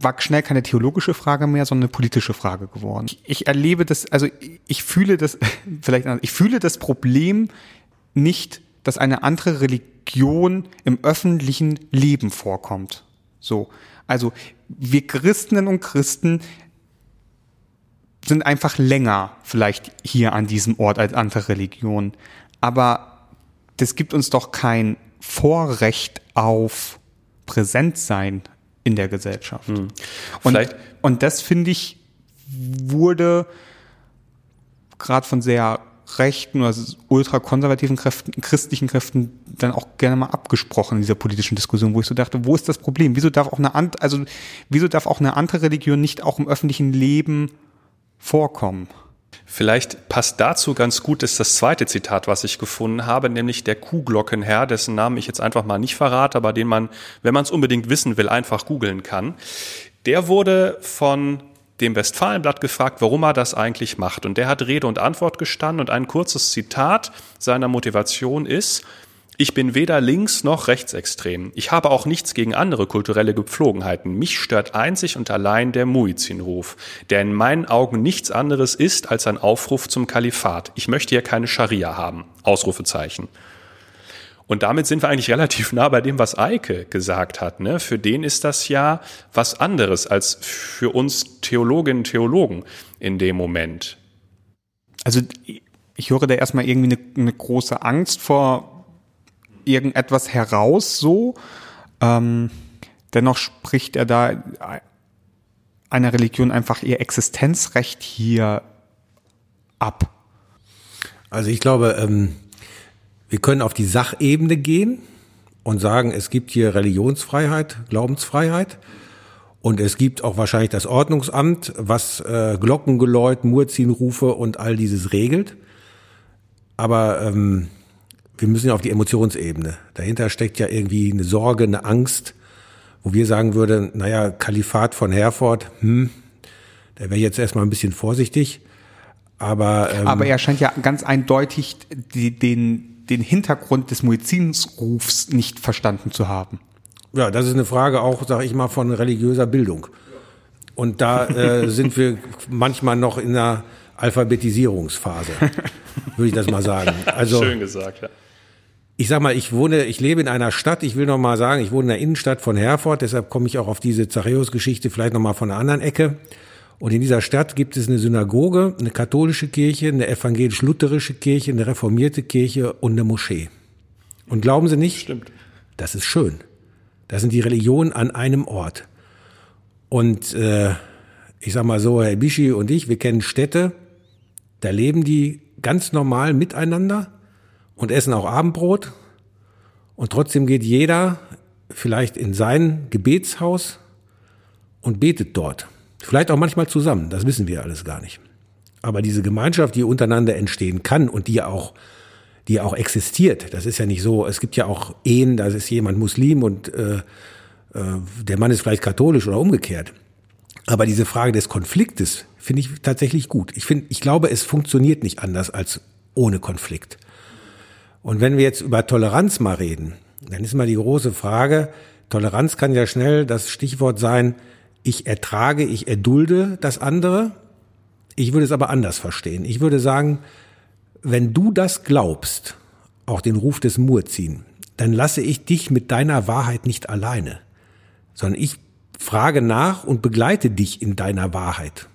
war schnell keine theologische Frage mehr, sondern eine politische Frage geworden. Ich erlebe das, also ich fühle das, vielleicht, ich fühle das Problem nicht, dass eine andere Religion im öffentlichen Leben vorkommt. So. Also, wir Christinnen und Christen sind einfach länger vielleicht hier an diesem Ort als andere Religionen. Aber das gibt uns doch kein Vorrecht auf Präsentsein in der Gesellschaft. Hm. Und, und das finde ich wurde gerade von sehr rechten oder ultrakonservativen Kräften, christlichen Kräften dann auch gerne mal abgesprochen in dieser politischen Diskussion, wo ich so dachte, wo ist das Problem? Wieso darf auch eine also wieso darf auch eine andere Religion nicht auch im öffentlichen Leben vorkommen? Vielleicht passt dazu ganz gut ist das zweite Zitat, was ich gefunden habe, nämlich der Kuhglockenherr, dessen Namen ich jetzt einfach mal nicht verrate, aber den man, wenn man es unbedingt wissen will, einfach googeln kann. Der wurde von dem Westfalenblatt gefragt, warum er das eigentlich macht. Und der hat Rede und Antwort gestanden und ein kurzes Zitat seiner Motivation ist, ich bin weder links noch rechtsextrem. Ich habe auch nichts gegen andere kulturelle Gepflogenheiten. Mich stört einzig und allein der Muizzinruf, der in meinen Augen nichts anderes ist als ein Aufruf zum Kalifat. Ich möchte hier keine Scharia haben. Ausrufezeichen. Und damit sind wir eigentlich relativ nah bei dem, was Eike gesagt hat. Ne? Für den ist das ja was anderes als für uns Theologinnen und Theologen in dem Moment. Also ich höre da erstmal irgendwie eine, eine große Angst vor irgendetwas heraus so. Ähm, dennoch spricht er da einer Religion einfach ihr Existenzrecht hier ab. Also ich glaube, ähm, wir können auf die Sachebene gehen und sagen, es gibt hier Religionsfreiheit, Glaubensfreiheit. Und es gibt auch wahrscheinlich das Ordnungsamt, was äh, Glockengeläut, Murzinrufe und all dieses regelt. Aber ähm, wir müssen ja auf die Emotionsebene. Dahinter steckt ja irgendwie eine Sorge, eine Angst, wo wir sagen würden, naja, Kalifat von Herford, hm, der wäre jetzt erstmal ein bisschen vorsichtig. Aber, ähm, aber er scheint ja ganz eindeutig die, den, den Hintergrund des Muezzinsrufs nicht verstanden zu haben. Ja, das ist eine Frage auch, sage ich mal, von religiöser Bildung. Und da äh, sind wir manchmal noch in einer Alphabetisierungsphase, würde ich das mal sagen. Also, Schön gesagt, ja ich sag mal, ich wohne, ich lebe in einer Stadt, ich will noch mal sagen, ich wohne in der Innenstadt von Herford, deshalb komme ich auch auf diese Zachäus-Geschichte vielleicht noch mal von einer anderen Ecke. Und in dieser Stadt gibt es eine Synagoge, eine katholische Kirche, eine evangelisch-lutherische Kirche, eine reformierte Kirche und eine Moschee. Und glauben Sie nicht? Stimmt. Das ist schön. Das sind die Religionen an einem Ort. Und äh, ich sag mal so, Herr Bischi und ich, wir kennen Städte, da leben die ganz normal miteinander und essen auch Abendbrot. Und trotzdem geht jeder vielleicht in sein Gebetshaus und betet dort. Vielleicht auch manchmal zusammen, das wissen wir alles gar nicht. Aber diese Gemeinschaft, die untereinander entstehen kann und die auch, die auch existiert. Das ist ja nicht so. Es gibt ja auch Ehen, da ist jemand Muslim und äh, äh, der Mann ist vielleicht katholisch oder umgekehrt. Aber diese Frage des Konfliktes finde ich tatsächlich gut. Ich finde, ich glaube, es funktioniert nicht anders als ohne Konflikt. Und wenn wir jetzt über Toleranz mal reden, dann ist mal die große Frage, Toleranz kann ja schnell das Stichwort sein, ich ertrage, ich erdulde das andere. Ich würde es aber anders verstehen. Ich würde sagen, wenn du das glaubst, auch den Ruf des Muezzin, dann lasse ich dich mit deiner Wahrheit nicht alleine, sondern ich frage nach und begleite dich in deiner Wahrheit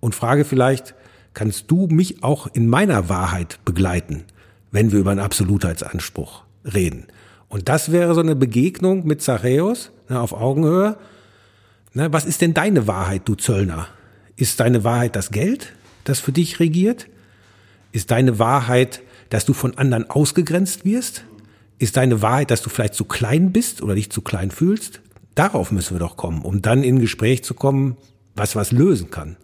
und frage vielleicht, kannst du mich auch in meiner Wahrheit begleiten, wenn wir über einen Absolutheitsanspruch reden? Und das wäre so eine Begegnung mit Zachäus ne, auf Augenhöhe. Ne, was ist denn deine Wahrheit, du Zöllner? Ist deine Wahrheit das Geld, das für dich regiert? Ist deine Wahrheit, dass du von anderen ausgegrenzt wirst? Ist deine Wahrheit, dass du vielleicht zu klein bist oder dich zu klein fühlst? Darauf müssen wir doch kommen, um dann in Gespräch zu kommen, was was lösen kann.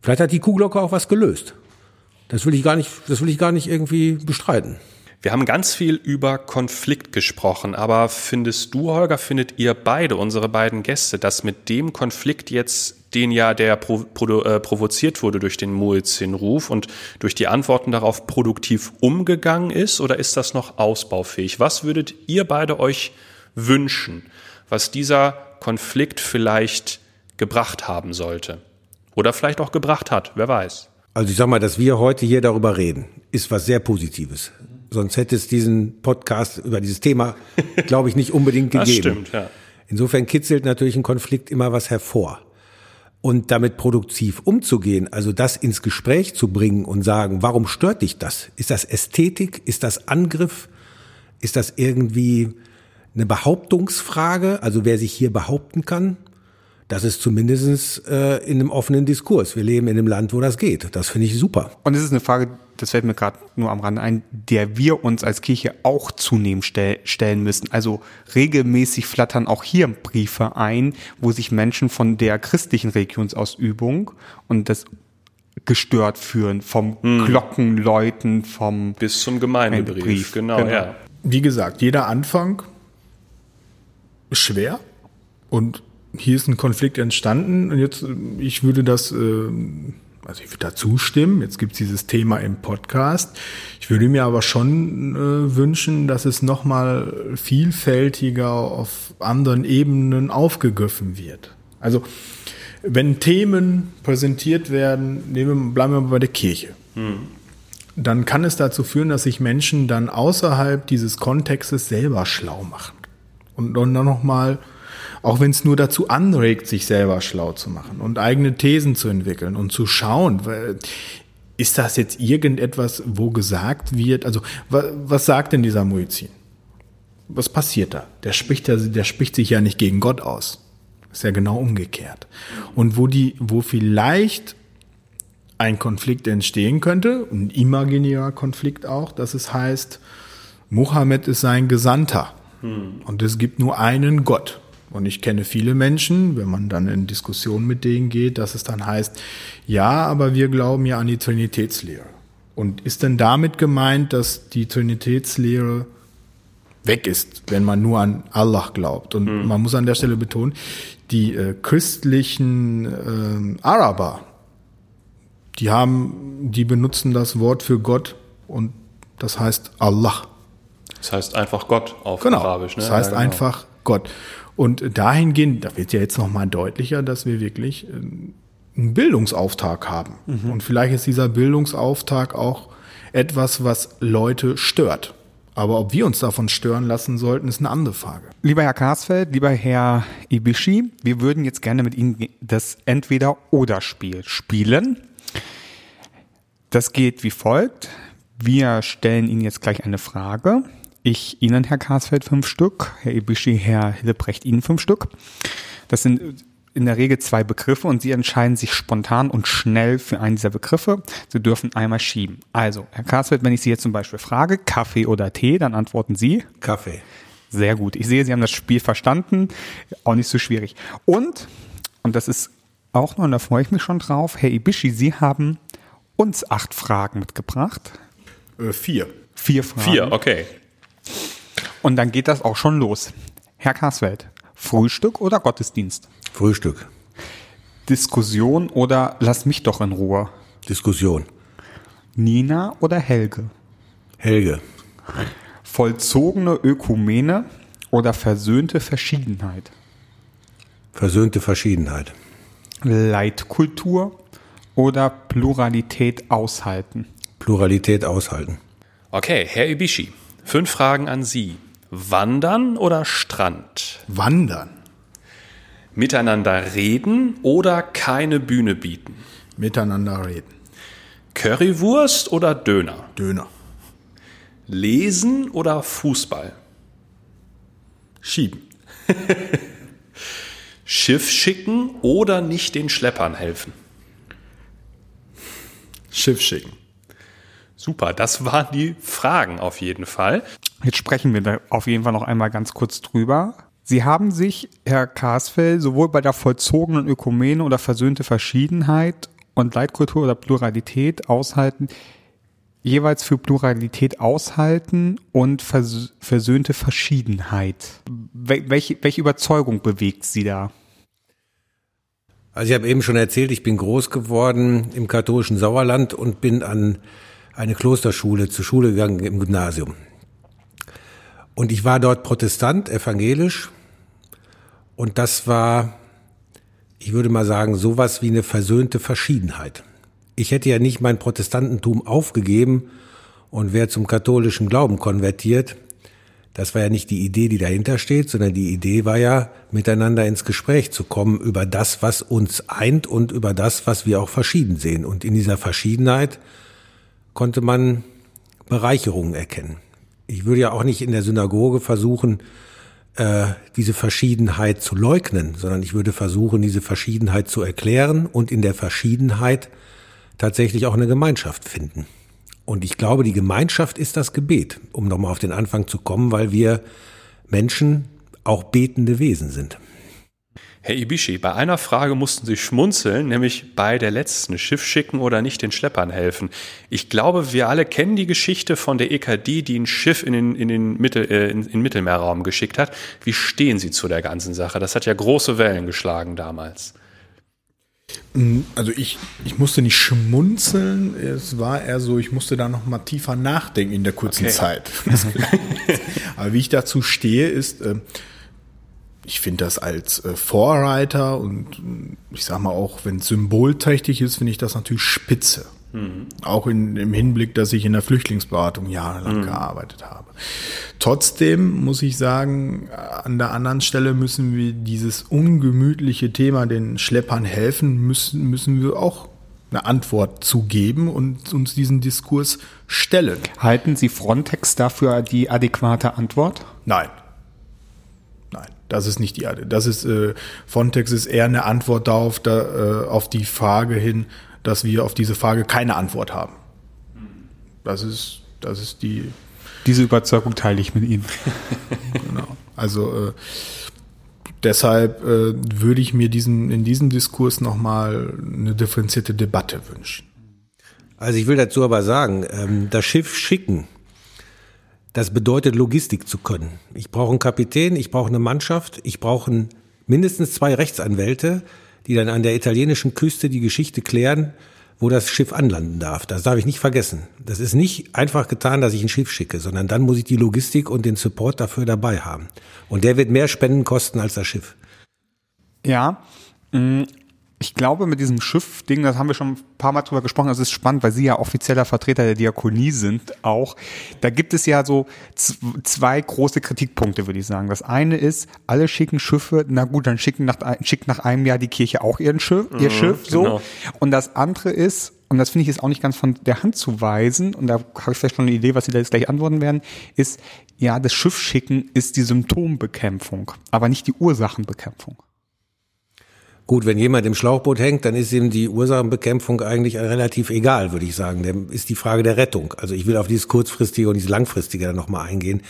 Vielleicht hat die Kuhglocke auch was gelöst. Das will ich gar nicht, das will ich gar nicht irgendwie bestreiten. Wir haben ganz viel über Konflikt gesprochen, aber findest du, Holger, findet ihr beide, unsere beiden Gäste, dass mit dem Konflikt jetzt, den ja der pro, äh, provoziert wurde durch den Muezzin-Ruf und durch die Antworten darauf produktiv umgegangen ist, oder ist das noch ausbaufähig? Was würdet ihr beide euch wünschen, was dieser Konflikt vielleicht gebracht haben sollte? Oder vielleicht auch gebracht hat, wer weiß. Also ich sag mal, dass wir heute hier darüber reden, ist was sehr Positives. Sonst hätte es diesen Podcast über dieses Thema, glaube ich, nicht unbedingt gegeben. Das stimmt, ja. Insofern kitzelt natürlich ein Konflikt immer was hervor. Und damit produktiv umzugehen, also das ins Gespräch zu bringen und sagen, warum stört dich das? Ist das Ästhetik? Ist das Angriff? Ist das irgendwie eine Behauptungsfrage? Also wer sich hier behaupten kann? Das ist zumindest äh, in einem offenen Diskurs. Wir leben in einem Land, wo das geht. Das finde ich super. Und es ist eine Frage, das fällt mir gerade nur am Rande ein, der wir uns als Kirche auch zunehmend stell, stellen müssen. Also regelmäßig flattern auch hier Briefe ein, wo sich Menschen von der christlichen Religionsausübung und das gestört fühlen, vom hm. Glockenläuten, vom bis zum Gemeindebrief. Brief, genau, genau, ja. Wie gesagt, jeder Anfang ist schwer und hier ist ein Konflikt entstanden und jetzt, ich würde das, äh, also ich würde da zustimmen, jetzt gibt es dieses Thema im Podcast. Ich würde mir aber schon äh, wünschen, dass es nochmal vielfältiger auf anderen Ebenen aufgegriffen wird. Also wenn Themen präsentiert werden, nehmen, bleiben wir bei der Kirche. Hm. Dann kann es dazu führen, dass sich Menschen dann außerhalb dieses Kontextes selber schlau machen. Und dann nochmal mal auch wenn es nur dazu anregt, sich selber schlau zu machen und eigene Thesen zu entwickeln und zu schauen, ist das jetzt irgendetwas, wo gesagt wird, also was sagt denn dieser Muizin? Was passiert da? Der spricht, der spricht sich ja nicht gegen Gott aus. Ist ja genau umgekehrt. Und wo die, wo vielleicht ein Konflikt entstehen könnte, ein imaginärer Konflikt auch, dass es heißt, Mohammed ist sein Gesandter. Hm. Und es gibt nur einen Gott. Und ich kenne viele Menschen, wenn man dann in Diskussionen mit denen geht, dass es dann heißt, ja, aber wir glauben ja an die Trinitätslehre. Und ist denn damit gemeint, dass die Trinitätslehre weg ist, wenn man nur an Allah glaubt? Und mhm. man muss an der Stelle betonen, die äh, christlichen äh, Araber, die haben, die benutzen das Wort für Gott und das heißt Allah. Das heißt einfach Gott auf genau. Arabisch. Ne? Das heißt ja, genau. einfach Gott. Und dahingehend, da wird ja jetzt nochmal deutlicher, dass wir wirklich äh, einen Bildungsauftrag haben. Mhm. Und vielleicht ist dieser Bildungsauftrag auch etwas, was Leute stört. Aber ob wir uns davon stören lassen sollten, ist eine andere Frage. Lieber Herr Karsfeld, lieber Herr Ibishi, wir würden jetzt gerne mit Ihnen das Entweder-Oder-Spiel spielen. Das geht wie folgt. Wir stellen Ihnen jetzt gleich eine Frage. Ich Ihnen, Herr Karsfeld, fünf Stück, Herr Ibischi, Herr Hillebrecht, Ihnen fünf Stück. Das sind in der Regel zwei Begriffe und Sie entscheiden sich spontan und schnell für einen dieser Begriffe. Sie dürfen einmal schieben. Also, Herr Karsfeld, wenn ich Sie jetzt zum Beispiel frage, Kaffee oder Tee, dann antworten Sie? Kaffee. Sehr gut. Ich sehe, Sie haben das Spiel verstanden. Auch nicht so schwierig. Und, und das ist auch noch, und da freue ich mich schon drauf, Herr Ibischi, Sie haben uns acht Fragen mitgebracht. Äh, vier. Vier Fragen. Vier, okay. Und dann geht das auch schon los. Herr Karsfeld, Frühstück oder Gottesdienst? Frühstück. Diskussion oder lass mich doch in Ruhe? Diskussion. Nina oder Helge? Helge. Vollzogene Ökumene oder versöhnte Verschiedenheit? Versöhnte Verschiedenheit. Leitkultur oder Pluralität aushalten? Pluralität aushalten. Okay, Herr Ibishi, fünf Fragen an Sie. Wandern oder Strand? Wandern. Miteinander reden oder keine Bühne bieten? Miteinander reden. Currywurst oder Döner? Döner. Lesen oder Fußball? Schieben. Schiff schicken oder nicht den Schleppern helfen? Schiff schicken. Super, das waren die Fragen auf jeden Fall. Jetzt sprechen wir da auf jeden Fall noch einmal ganz kurz drüber. Sie haben sich, Herr Karsfeld, sowohl bei der vollzogenen Ökumene oder versöhnte Verschiedenheit und Leitkultur oder Pluralität aushalten, jeweils für Pluralität aushalten und vers versöhnte Verschiedenheit. Wel welche, welche Überzeugung bewegt Sie da? Also ich habe eben schon erzählt, ich bin groß geworden im katholischen Sauerland und bin an eine Klosterschule zur Schule gegangen im Gymnasium. Und ich war dort Protestant, evangelisch. Und das war, ich würde mal sagen, sowas wie eine versöhnte Verschiedenheit. Ich hätte ja nicht mein Protestantentum aufgegeben und wäre zum katholischen Glauben konvertiert. Das war ja nicht die Idee, die dahinter steht, sondern die Idee war ja, miteinander ins Gespräch zu kommen über das, was uns eint und über das, was wir auch verschieden sehen. Und in dieser Verschiedenheit konnte man Bereicherungen erkennen. Ich würde ja auch nicht in der Synagoge versuchen, äh, diese Verschiedenheit zu leugnen, sondern ich würde versuchen, diese Verschiedenheit zu erklären und in der Verschiedenheit tatsächlich auch eine Gemeinschaft finden. Und ich glaube, die Gemeinschaft ist das Gebet, um nochmal auf den Anfang zu kommen, weil wir Menschen auch betende Wesen sind. Herr Ibishi, bei einer Frage mussten Sie schmunzeln, nämlich bei der letzten, Schiff schicken oder nicht den Schleppern helfen. Ich glaube, wir alle kennen die Geschichte von der EKD, die ein Schiff in den, in den, Mittel, äh, in, in den Mittelmeerraum geschickt hat. Wie stehen Sie zu der ganzen Sache? Das hat ja große Wellen geschlagen damals. Also ich, ich musste nicht schmunzeln, es war eher so, ich musste da noch mal tiefer nachdenken in der kurzen Okay. Zeit. Aber wie ich dazu stehe, ist, äh, ich finde das als äh, Vorreiter und ich sag mal auch, wenn es symbolträchtig ist, finde ich das natürlich spitze. Auch in, im Hinblick, dass ich in der Flüchtlingsberatung jahrelang gearbeitet habe. Trotzdem muss ich sagen, an der anderen Stelle müssen wir dieses ungemütliche Thema den Schleppern helfen, müssen, müssen wir auch eine Antwort zugeben und uns diesen Diskurs stellen. Halten Sie Frontex dafür die adäquate Antwort? Nein. Das ist nicht die Art. Das ist äh, Frontex ist eher eine Antwort darauf, da, äh, auf die Frage hin, dass wir auf diese Frage keine Antwort haben. Das ist, das ist die, Diese Überzeugung teile ich mit Ihnen. genau. Also äh, deshalb äh, würde ich mir diesen in diesem Diskurs nochmal eine differenzierte Debatte wünschen. Also ich will dazu aber sagen, ähm, das Schiff schicken, das bedeutet Logistik zu können. Ich brauche einen Kapitän, ich brauche eine Mannschaft, ich brauche mindestens zwei Rechtsanwälte, die dann an der italienischen Küste die Geschichte klären, wo das Schiff anlanden darf. Das darf ich nicht vergessen. Das ist nicht einfach getan, dass ich ein Schiff schicke, sondern dann muss ich die Logistik und den Support dafür dabei haben. Und der wird mehr Spenden kosten als das Schiff. Ja, mh, ich glaube, mit diesem Schiff-Ding, das haben wir schon ein paar Mal drüber gesprochen, das ist spannend, weil Sie ja offizieller Vertreter der Diakonie sind auch. Da gibt es ja so zwei große Kritikpunkte, würde ich sagen. Das eine ist, alle schicken Schiffe, na gut, dann schicken nach, schickt nach einem Jahr die Kirche auch ihren Schiff, ihr Schiff, so. genau. Und das andere ist, und das finde ich jetzt auch nicht ganz von der Hand zu weisen, und da habe ich vielleicht schon eine Idee, was Sie da jetzt gleich antworten werden, ist, ja, das Schiff schicken ist die Symptombekämpfung, aber nicht die Ursachenbekämpfung. Gut, wenn jemand im Schlauchboot hängt, dann ist ihm die Ursachenbekämpfung eigentlich relativ egal, würde ich sagen. Dann ist die Frage der Rettung. Also ich will auf dieses kurzfristige und dieses langfristige dann nochmal eingehen.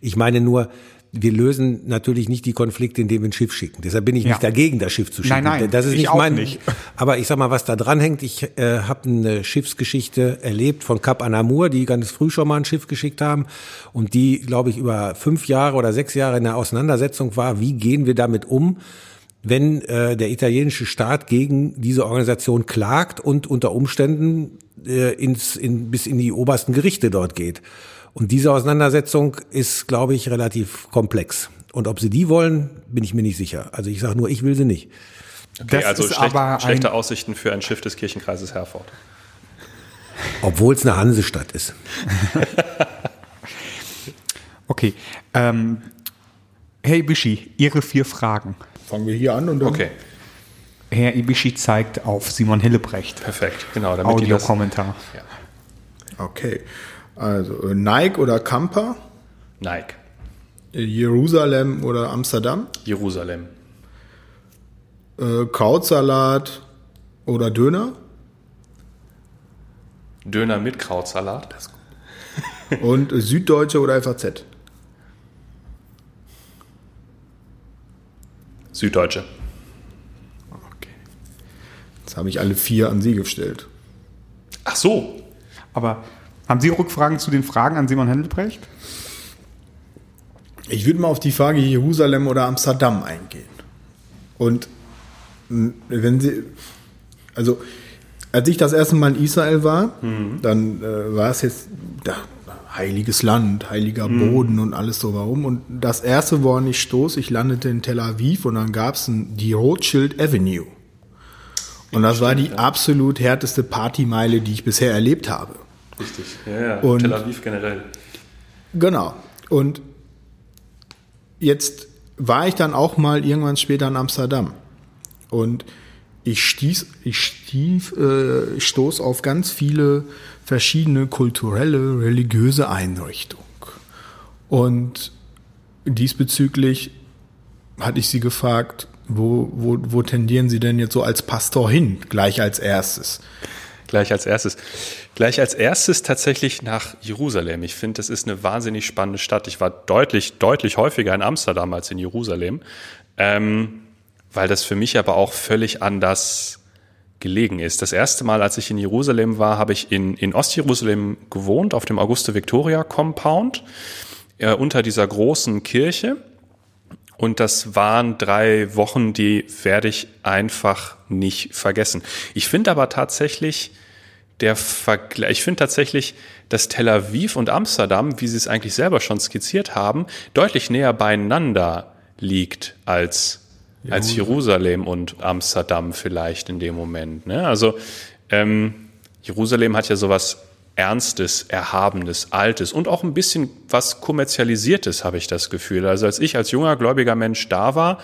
Ich meine nur, wir lösen natürlich nicht die Konflikte, indem wir ein Schiff schicken. Deshalb bin ich Ja. nicht dagegen, das Schiff zu schicken. Nein, nein, das ist ich nicht auch mein. nicht. Aber ich sag mal, was da dran hängt. Ich äh, habe eine Schiffsgeschichte erlebt von Cap Anamur, die ganz früh schon mal ein Schiff geschickt haben und die, glaube ich, über fünf Jahre oder sechs Jahre in der Auseinandersetzung war. Wie gehen wir damit um? Wenn äh, der italienische Staat gegen diese Organisation klagt und unter Umständen äh, ins, in, bis in die obersten Gerichte dort geht. Und diese Auseinandersetzung ist, glaube ich, relativ komplex. Und ob sie die wollen, bin ich mir nicht sicher. Also ich sage nur, ich will sie nicht. Okay, Das also ist schlecht, aber ein- schlechte Aussichten für ein Schiff des Kirchenkreises Herford. Obwohl es eine Hansestadt ist. Okay. Ähm, Herr Ibishi, Ihre vier Fragen. Fangen wir hier an und dann. Okay, Herr Ibishi zeigt auf Simon Hillebrecht. perfekt. Genau, das, Audiokommentar. Okay. Also äh, Nike oder Kampa, Nike, Jerusalem oder Amsterdam, Jerusalem, äh, Krautsalat oder Döner Döner mit Krautsalat. und äh, Süddeutsche oder FAZ. Süddeutsche. Okay. Jetzt habe ich alle vier an Sie gestellt. Ach so, Aber haben Sie Rückfragen zu den Fragen an Simon Hillebrecht? Ich würde mal auf die Frage Jerusalem oder Amsterdam eingehen. Und wenn Sie, also als ich das erste Mal in Israel war, dann äh, war es jetzt da, heiliges Land, heiliger Boden und alles so warum. Und das erste, woran ich stoß, ich landete in Tel Aviv und dann gab es die Rothschild Avenue. Und das war die absolut härteste Partymeile, die ich bisher erlebt habe. richtig. Ja, ja. Und- Tel Aviv generell. Genau. Und jetzt war ich dann auch mal irgendwann später in Amsterdam. Und ich stieß, ich stief, äh, stoß auf ganz viele verschiedene kulturelle, religiöse Einrichtungen. Und diesbezüglich hatte ich sie gefragt, wo, wo, wo tendieren Sie denn jetzt so als Pastor hin, gleich als erstes? Gleich als erstes. Gleich als erstes tatsächlich nach Jerusalem. Ich finde, das ist eine wahnsinnig spannende Stadt. Ich war deutlich, deutlich häufiger in Amsterdam als in Jerusalem, ähm, weil das für mich aber auch völlig anders gelegen ist. Das erste Mal, als ich in Jerusalem war, habe ich in, in Ostjerusalem gewohnt, auf dem Auguste Victoria Compound, äh, unter dieser großen Kirche. Und das waren drei Wochen, die werde ich einfach nicht vergessen. Ich finde aber tatsächlich, der Vergleich, ich finde tatsächlich, dass Tel Aviv und Amsterdam, wie Sie es eigentlich selber schon skizziert haben, deutlich näher beieinander liegt als, als Jerusalem und Amsterdam vielleicht in dem Moment. Ne? Also ähm, Jerusalem hat ja sowas Ernstes, Erhabenes, Altes und auch ein bisschen was Kommerzialisiertes, habe ich das Gefühl. Also als ich als junger gläubiger Mensch da war,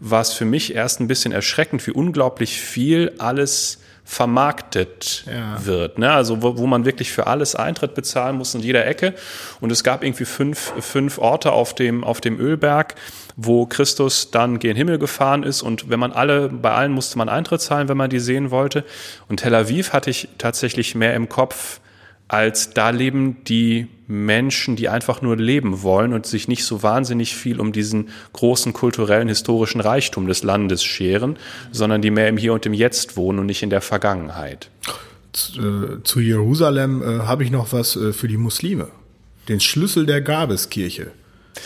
war es für mich erst ein bisschen erschreckend, wie unglaublich viel alles vermarktet Ja. wird. Ne? Also wo, wo man wirklich für alles Eintritt bezahlen muss in jeder Ecke. Und es gab irgendwie fünf, fünf Orte auf dem, auf dem Ölberg, wo Christus dann gen Himmel gefahren ist. Und wenn man alle, bei allen musste man Eintritt zahlen, wenn man die sehen wollte. Und Tel Aviv hatte ich tatsächlich mehr im Kopf, als da leben die Menschen, die einfach nur leben wollen und sich nicht so wahnsinnig viel um diesen großen kulturellen, historischen Reichtum des Landes scheren, sondern die mehr im Hier und im Jetzt wohnen und nicht in der Vergangenheit. zu, äh, Jerusalem äh, habe ich noch was äh, für die Muslime. Den Schlüssel der Grabeskirche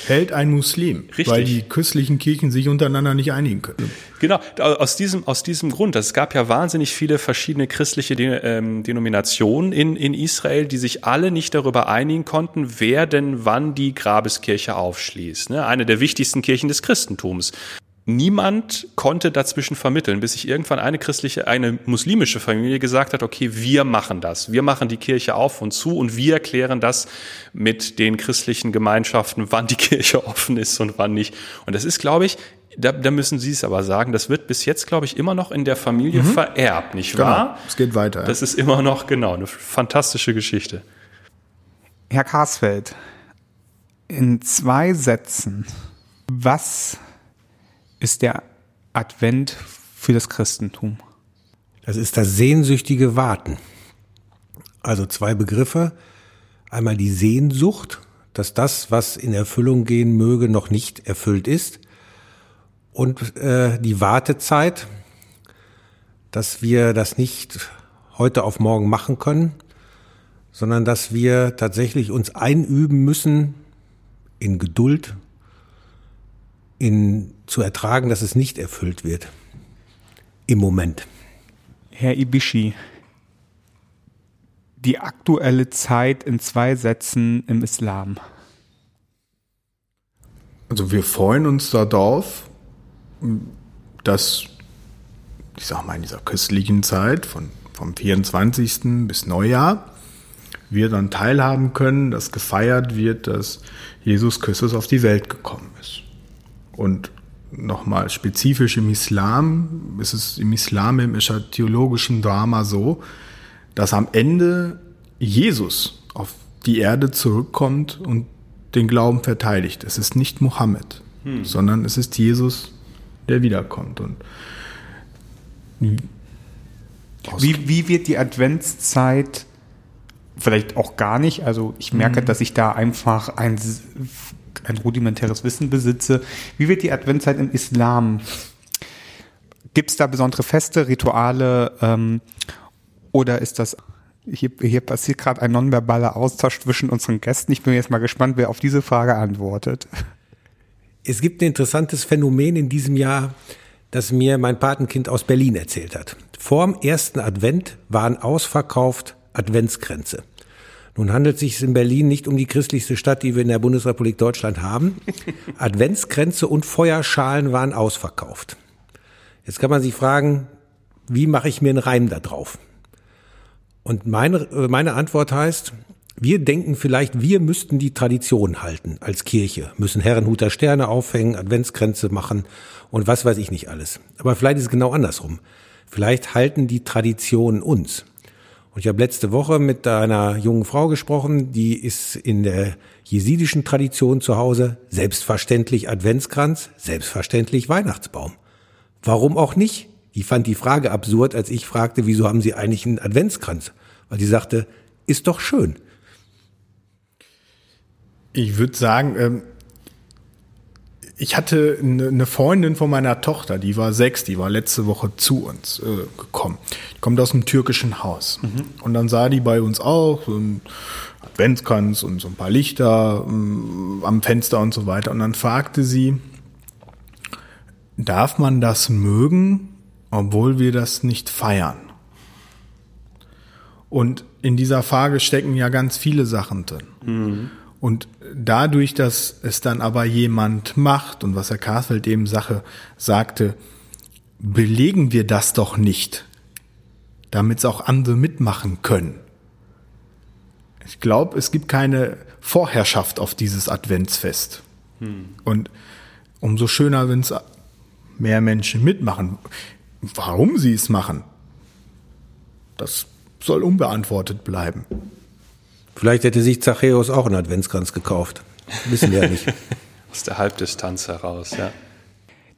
hält ein Muslim, Richtig. weil die christlichen Kirchen sich untereinander nicht einigen können. Genau, aus diesem, aus diesem Grund. Es gab ja wahnsinnig viele verschiedene christliche ähm, Denominationen in, in Israel, die sich alle nicht darüber einigen konnten, wer denn wann die Grabeskirche aufschließt. Ne? Eine der wichtigsten Kirchen des Christentums. Niemand konnte dazwischen vermitteln, bis sich irgendwann eine christliche, eine muslimische Familie gesagt hat, okay, wir machen das. Wir machen die Kirche auf und zu und wir klären das mit den christlichen Gemeinschaften, wann die Kirche offen ist und wann nicht. Und das ist, glaube ich, da, da müssen Sie es aber sagen, das wird bis jetzt, glaube ich, immer noch in der Familie vererbt, nicht wahr? Genau, es geht weiter. Das ist immer noch, genau, eine fantastische Geschichte. Herr Karsfeld, in zwei Sätzen, was ist der Advent für das Christentum? Das ist das sehnsüchtige Warten. Also zwei Begriffe. Einmal die Sehnsucht, dass das, was in Erfüllung gehen möge, noch nicht erfüllt ist. Und äh, die Wartezeit, dass wir das nicht heute auf morgen machen können, sondern dass wir tatsächlich uns einüben müssen in Geduld, in zu ertragen, dass es nicht erfüllt wird. Im Moment. Herr Ibishi, die aktuelle Zeit in zwei Sätzen im Islam. Also wir freuen uns darauf, dass, ich sag mal, in dieser christlichen Zeit von, vom 24. bis Neujahr wir dann teilhaben können, dass gefeiert wird, dass Jesus Christus auf die Welt gekommen ist. Und nochmal spezifisch im Islam, ist es im Islam, im theologischen Drama so, dass am Ende Jesus auf die Erde zurückkommt und den Glauben verteidigt. Es ist nicht Mohammed, hm. sondern es ist Jesus, der wiederkommt. Und wie, wie wird die Adventszeit vielleicht auch gar nicht? Also ich merke, mhm. dass ich da einfach ein, ein rudimentäres Wissen besitze. Wie wird die Adventszeit im Islam? Gibt es da besondere Feste, Rituale ähm, oder ist das hier, hier passiert gerade ein nonverbaler Austausch zwischen unseren Gästen. Ich bin jetzt mal gespannt, wer auf diese Frage antwortet. Es gibt ein interessantes Phänomen in diesem Jahr, das mir mein Patenkind aus Berlin erzählt hat. Vor dem ersten Advent waren ausverkauft Adventskränze. Nun handelt es sich in Berlin nicht um die christlichste Stadt, die wir in der Bundesrepublik Deutschland haben. Adventskränze und Feuerschalen waren ausverkauft. Jetzt kann man sich fragen, wie mache ich mir einen Reim da drauf? Und meine, meine Antwort heißt, wir denken vielleicht, wir müssten die Tradition halten als Kirche, müssen Herrenhuter Sterne aufhängen, Adventskränze machen und was weiß ich nicht alles. Aber vielleicht ist es genau andersrum. Vielleicht halten die Traditionen uns. Und ich habe letzte Woche mit einer jungen Frau gesprochen, die ist in der jesidischen Tradition zu Hause, selbstverständlich Adventskranz, selbstverständlich Weihnachtsbaum. Warum auch nicht? Die fand die Frage absurd, als ich fragte, wieso haben Sie eigentlich einen Adventskranz? Weil die sagte, ist doch schön. Ich würde sagen, ähm, ich hatte eine Freundin von meiner Tochter, die war sechs, die war letzte Woche zu uns äh, gekommen. Die kommt aus einem türkischen Haus. Mhm. Und dann sah die bei uns auch so ein Adventskranz und so ein paar Lichter ähm, am Fenster und so weiter. Und dann fragte sie, darf man das mögen, obwohl wir das nicht feiern? Und in dieser Frage stecken ja ganz viele Sachen drin. Mhm. Und dadurch, dass es dann aber jemand macht und was Herr Karsfeld eben Sache sagte, belegen wir das doch nicht, damit es auch andere mitmachen können. Ich glaube, es gibt keine Vorherrschaft auf dieses Adventsfest. Hm. Und umso schöner, wenn es mehr Menschen mitmachen. Warum sie es machen, das soll unbeantwortet bleiben. Vielleicht hätte sich Zachäus auch einen Adventskranz gekauft. Wissen wir ja nicht. Aus der Halbdistanz heraus, ja.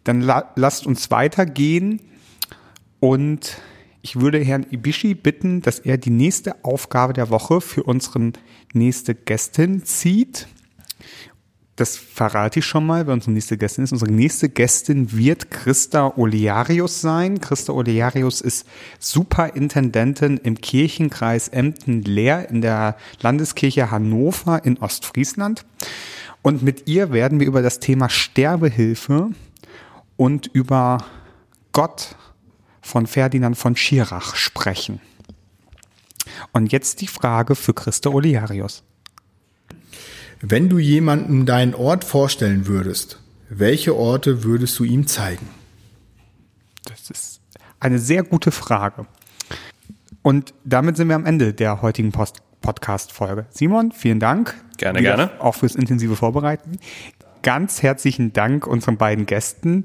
Dann la lasst uns weitergehen und ich würde Herrn Ibishi bitten, dass er die nächste Aufgabe der Woche für unseren nächste Gästin zieht das verrate ich schon mal, wer unsere nächste Gästin ist. Unsere nächste Gästin wird Christa Olearius sein. Christa Olearius ist Superintendentin im Kirchenkreis Emden-Leer in der Landeskirche Hannover in Ostfriesland. Und mit ihr werden wir über das Thema Sterbehilfe und über Gott von Ferdinand von Schirach sprechen. Und jetzt die Frage für Christa Olearius. Wenn du jemandem deinen Ort vorstellen würdest, welche Orte würdest du ihm zeigen? Das ist eine sehr gute Frage. Und damit sind wir am Ende der heutigen Podcast-Folge. Simon, vielen Dank. Gerne, gerne. Auch fürs intensive Vorbereiten. Ganz herzlichen Dank unseren beiden Gästen,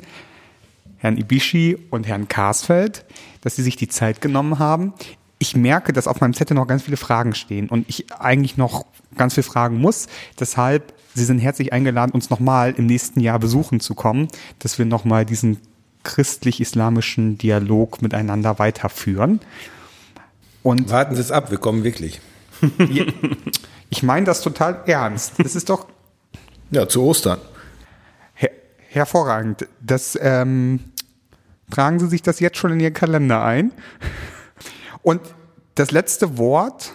Herrn Ibishi und Herrn Karsfeld, dass sie sich die Zeit genommen haben ich merke, dass auf meinem Zettel noch ganz viele Fragen stehen und ich eigentlich noch ganz viel fragen muss. Deshalb, Sie sind herzlich eingeladen, uns nochmal im nächsten Jahr besuchen zu kommen, dass wir nochmal diesen christlich-islamischen Dialog miteinander weiterführen. Und Warten Sie es ab, wir kommen wirklich. ich meine das total ernst. Das ist doch Ja, zu Ostern. her hervorragend. Das ähm, tragen Sie sich das jetzt schon in Ihren Kalender ein. Und das letzte Wort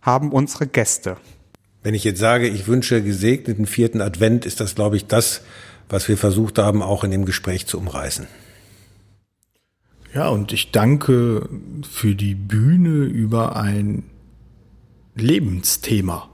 haben unsere Gäste. Wenn ich jetzt sage, ich wünsche gesegneten vierten Advent, ist das, glaube ich, das, was wir versucht haben, auch in dem Gespräch zu umreißen. Ja, und ich danke für die Bühne über ein Lebensthema.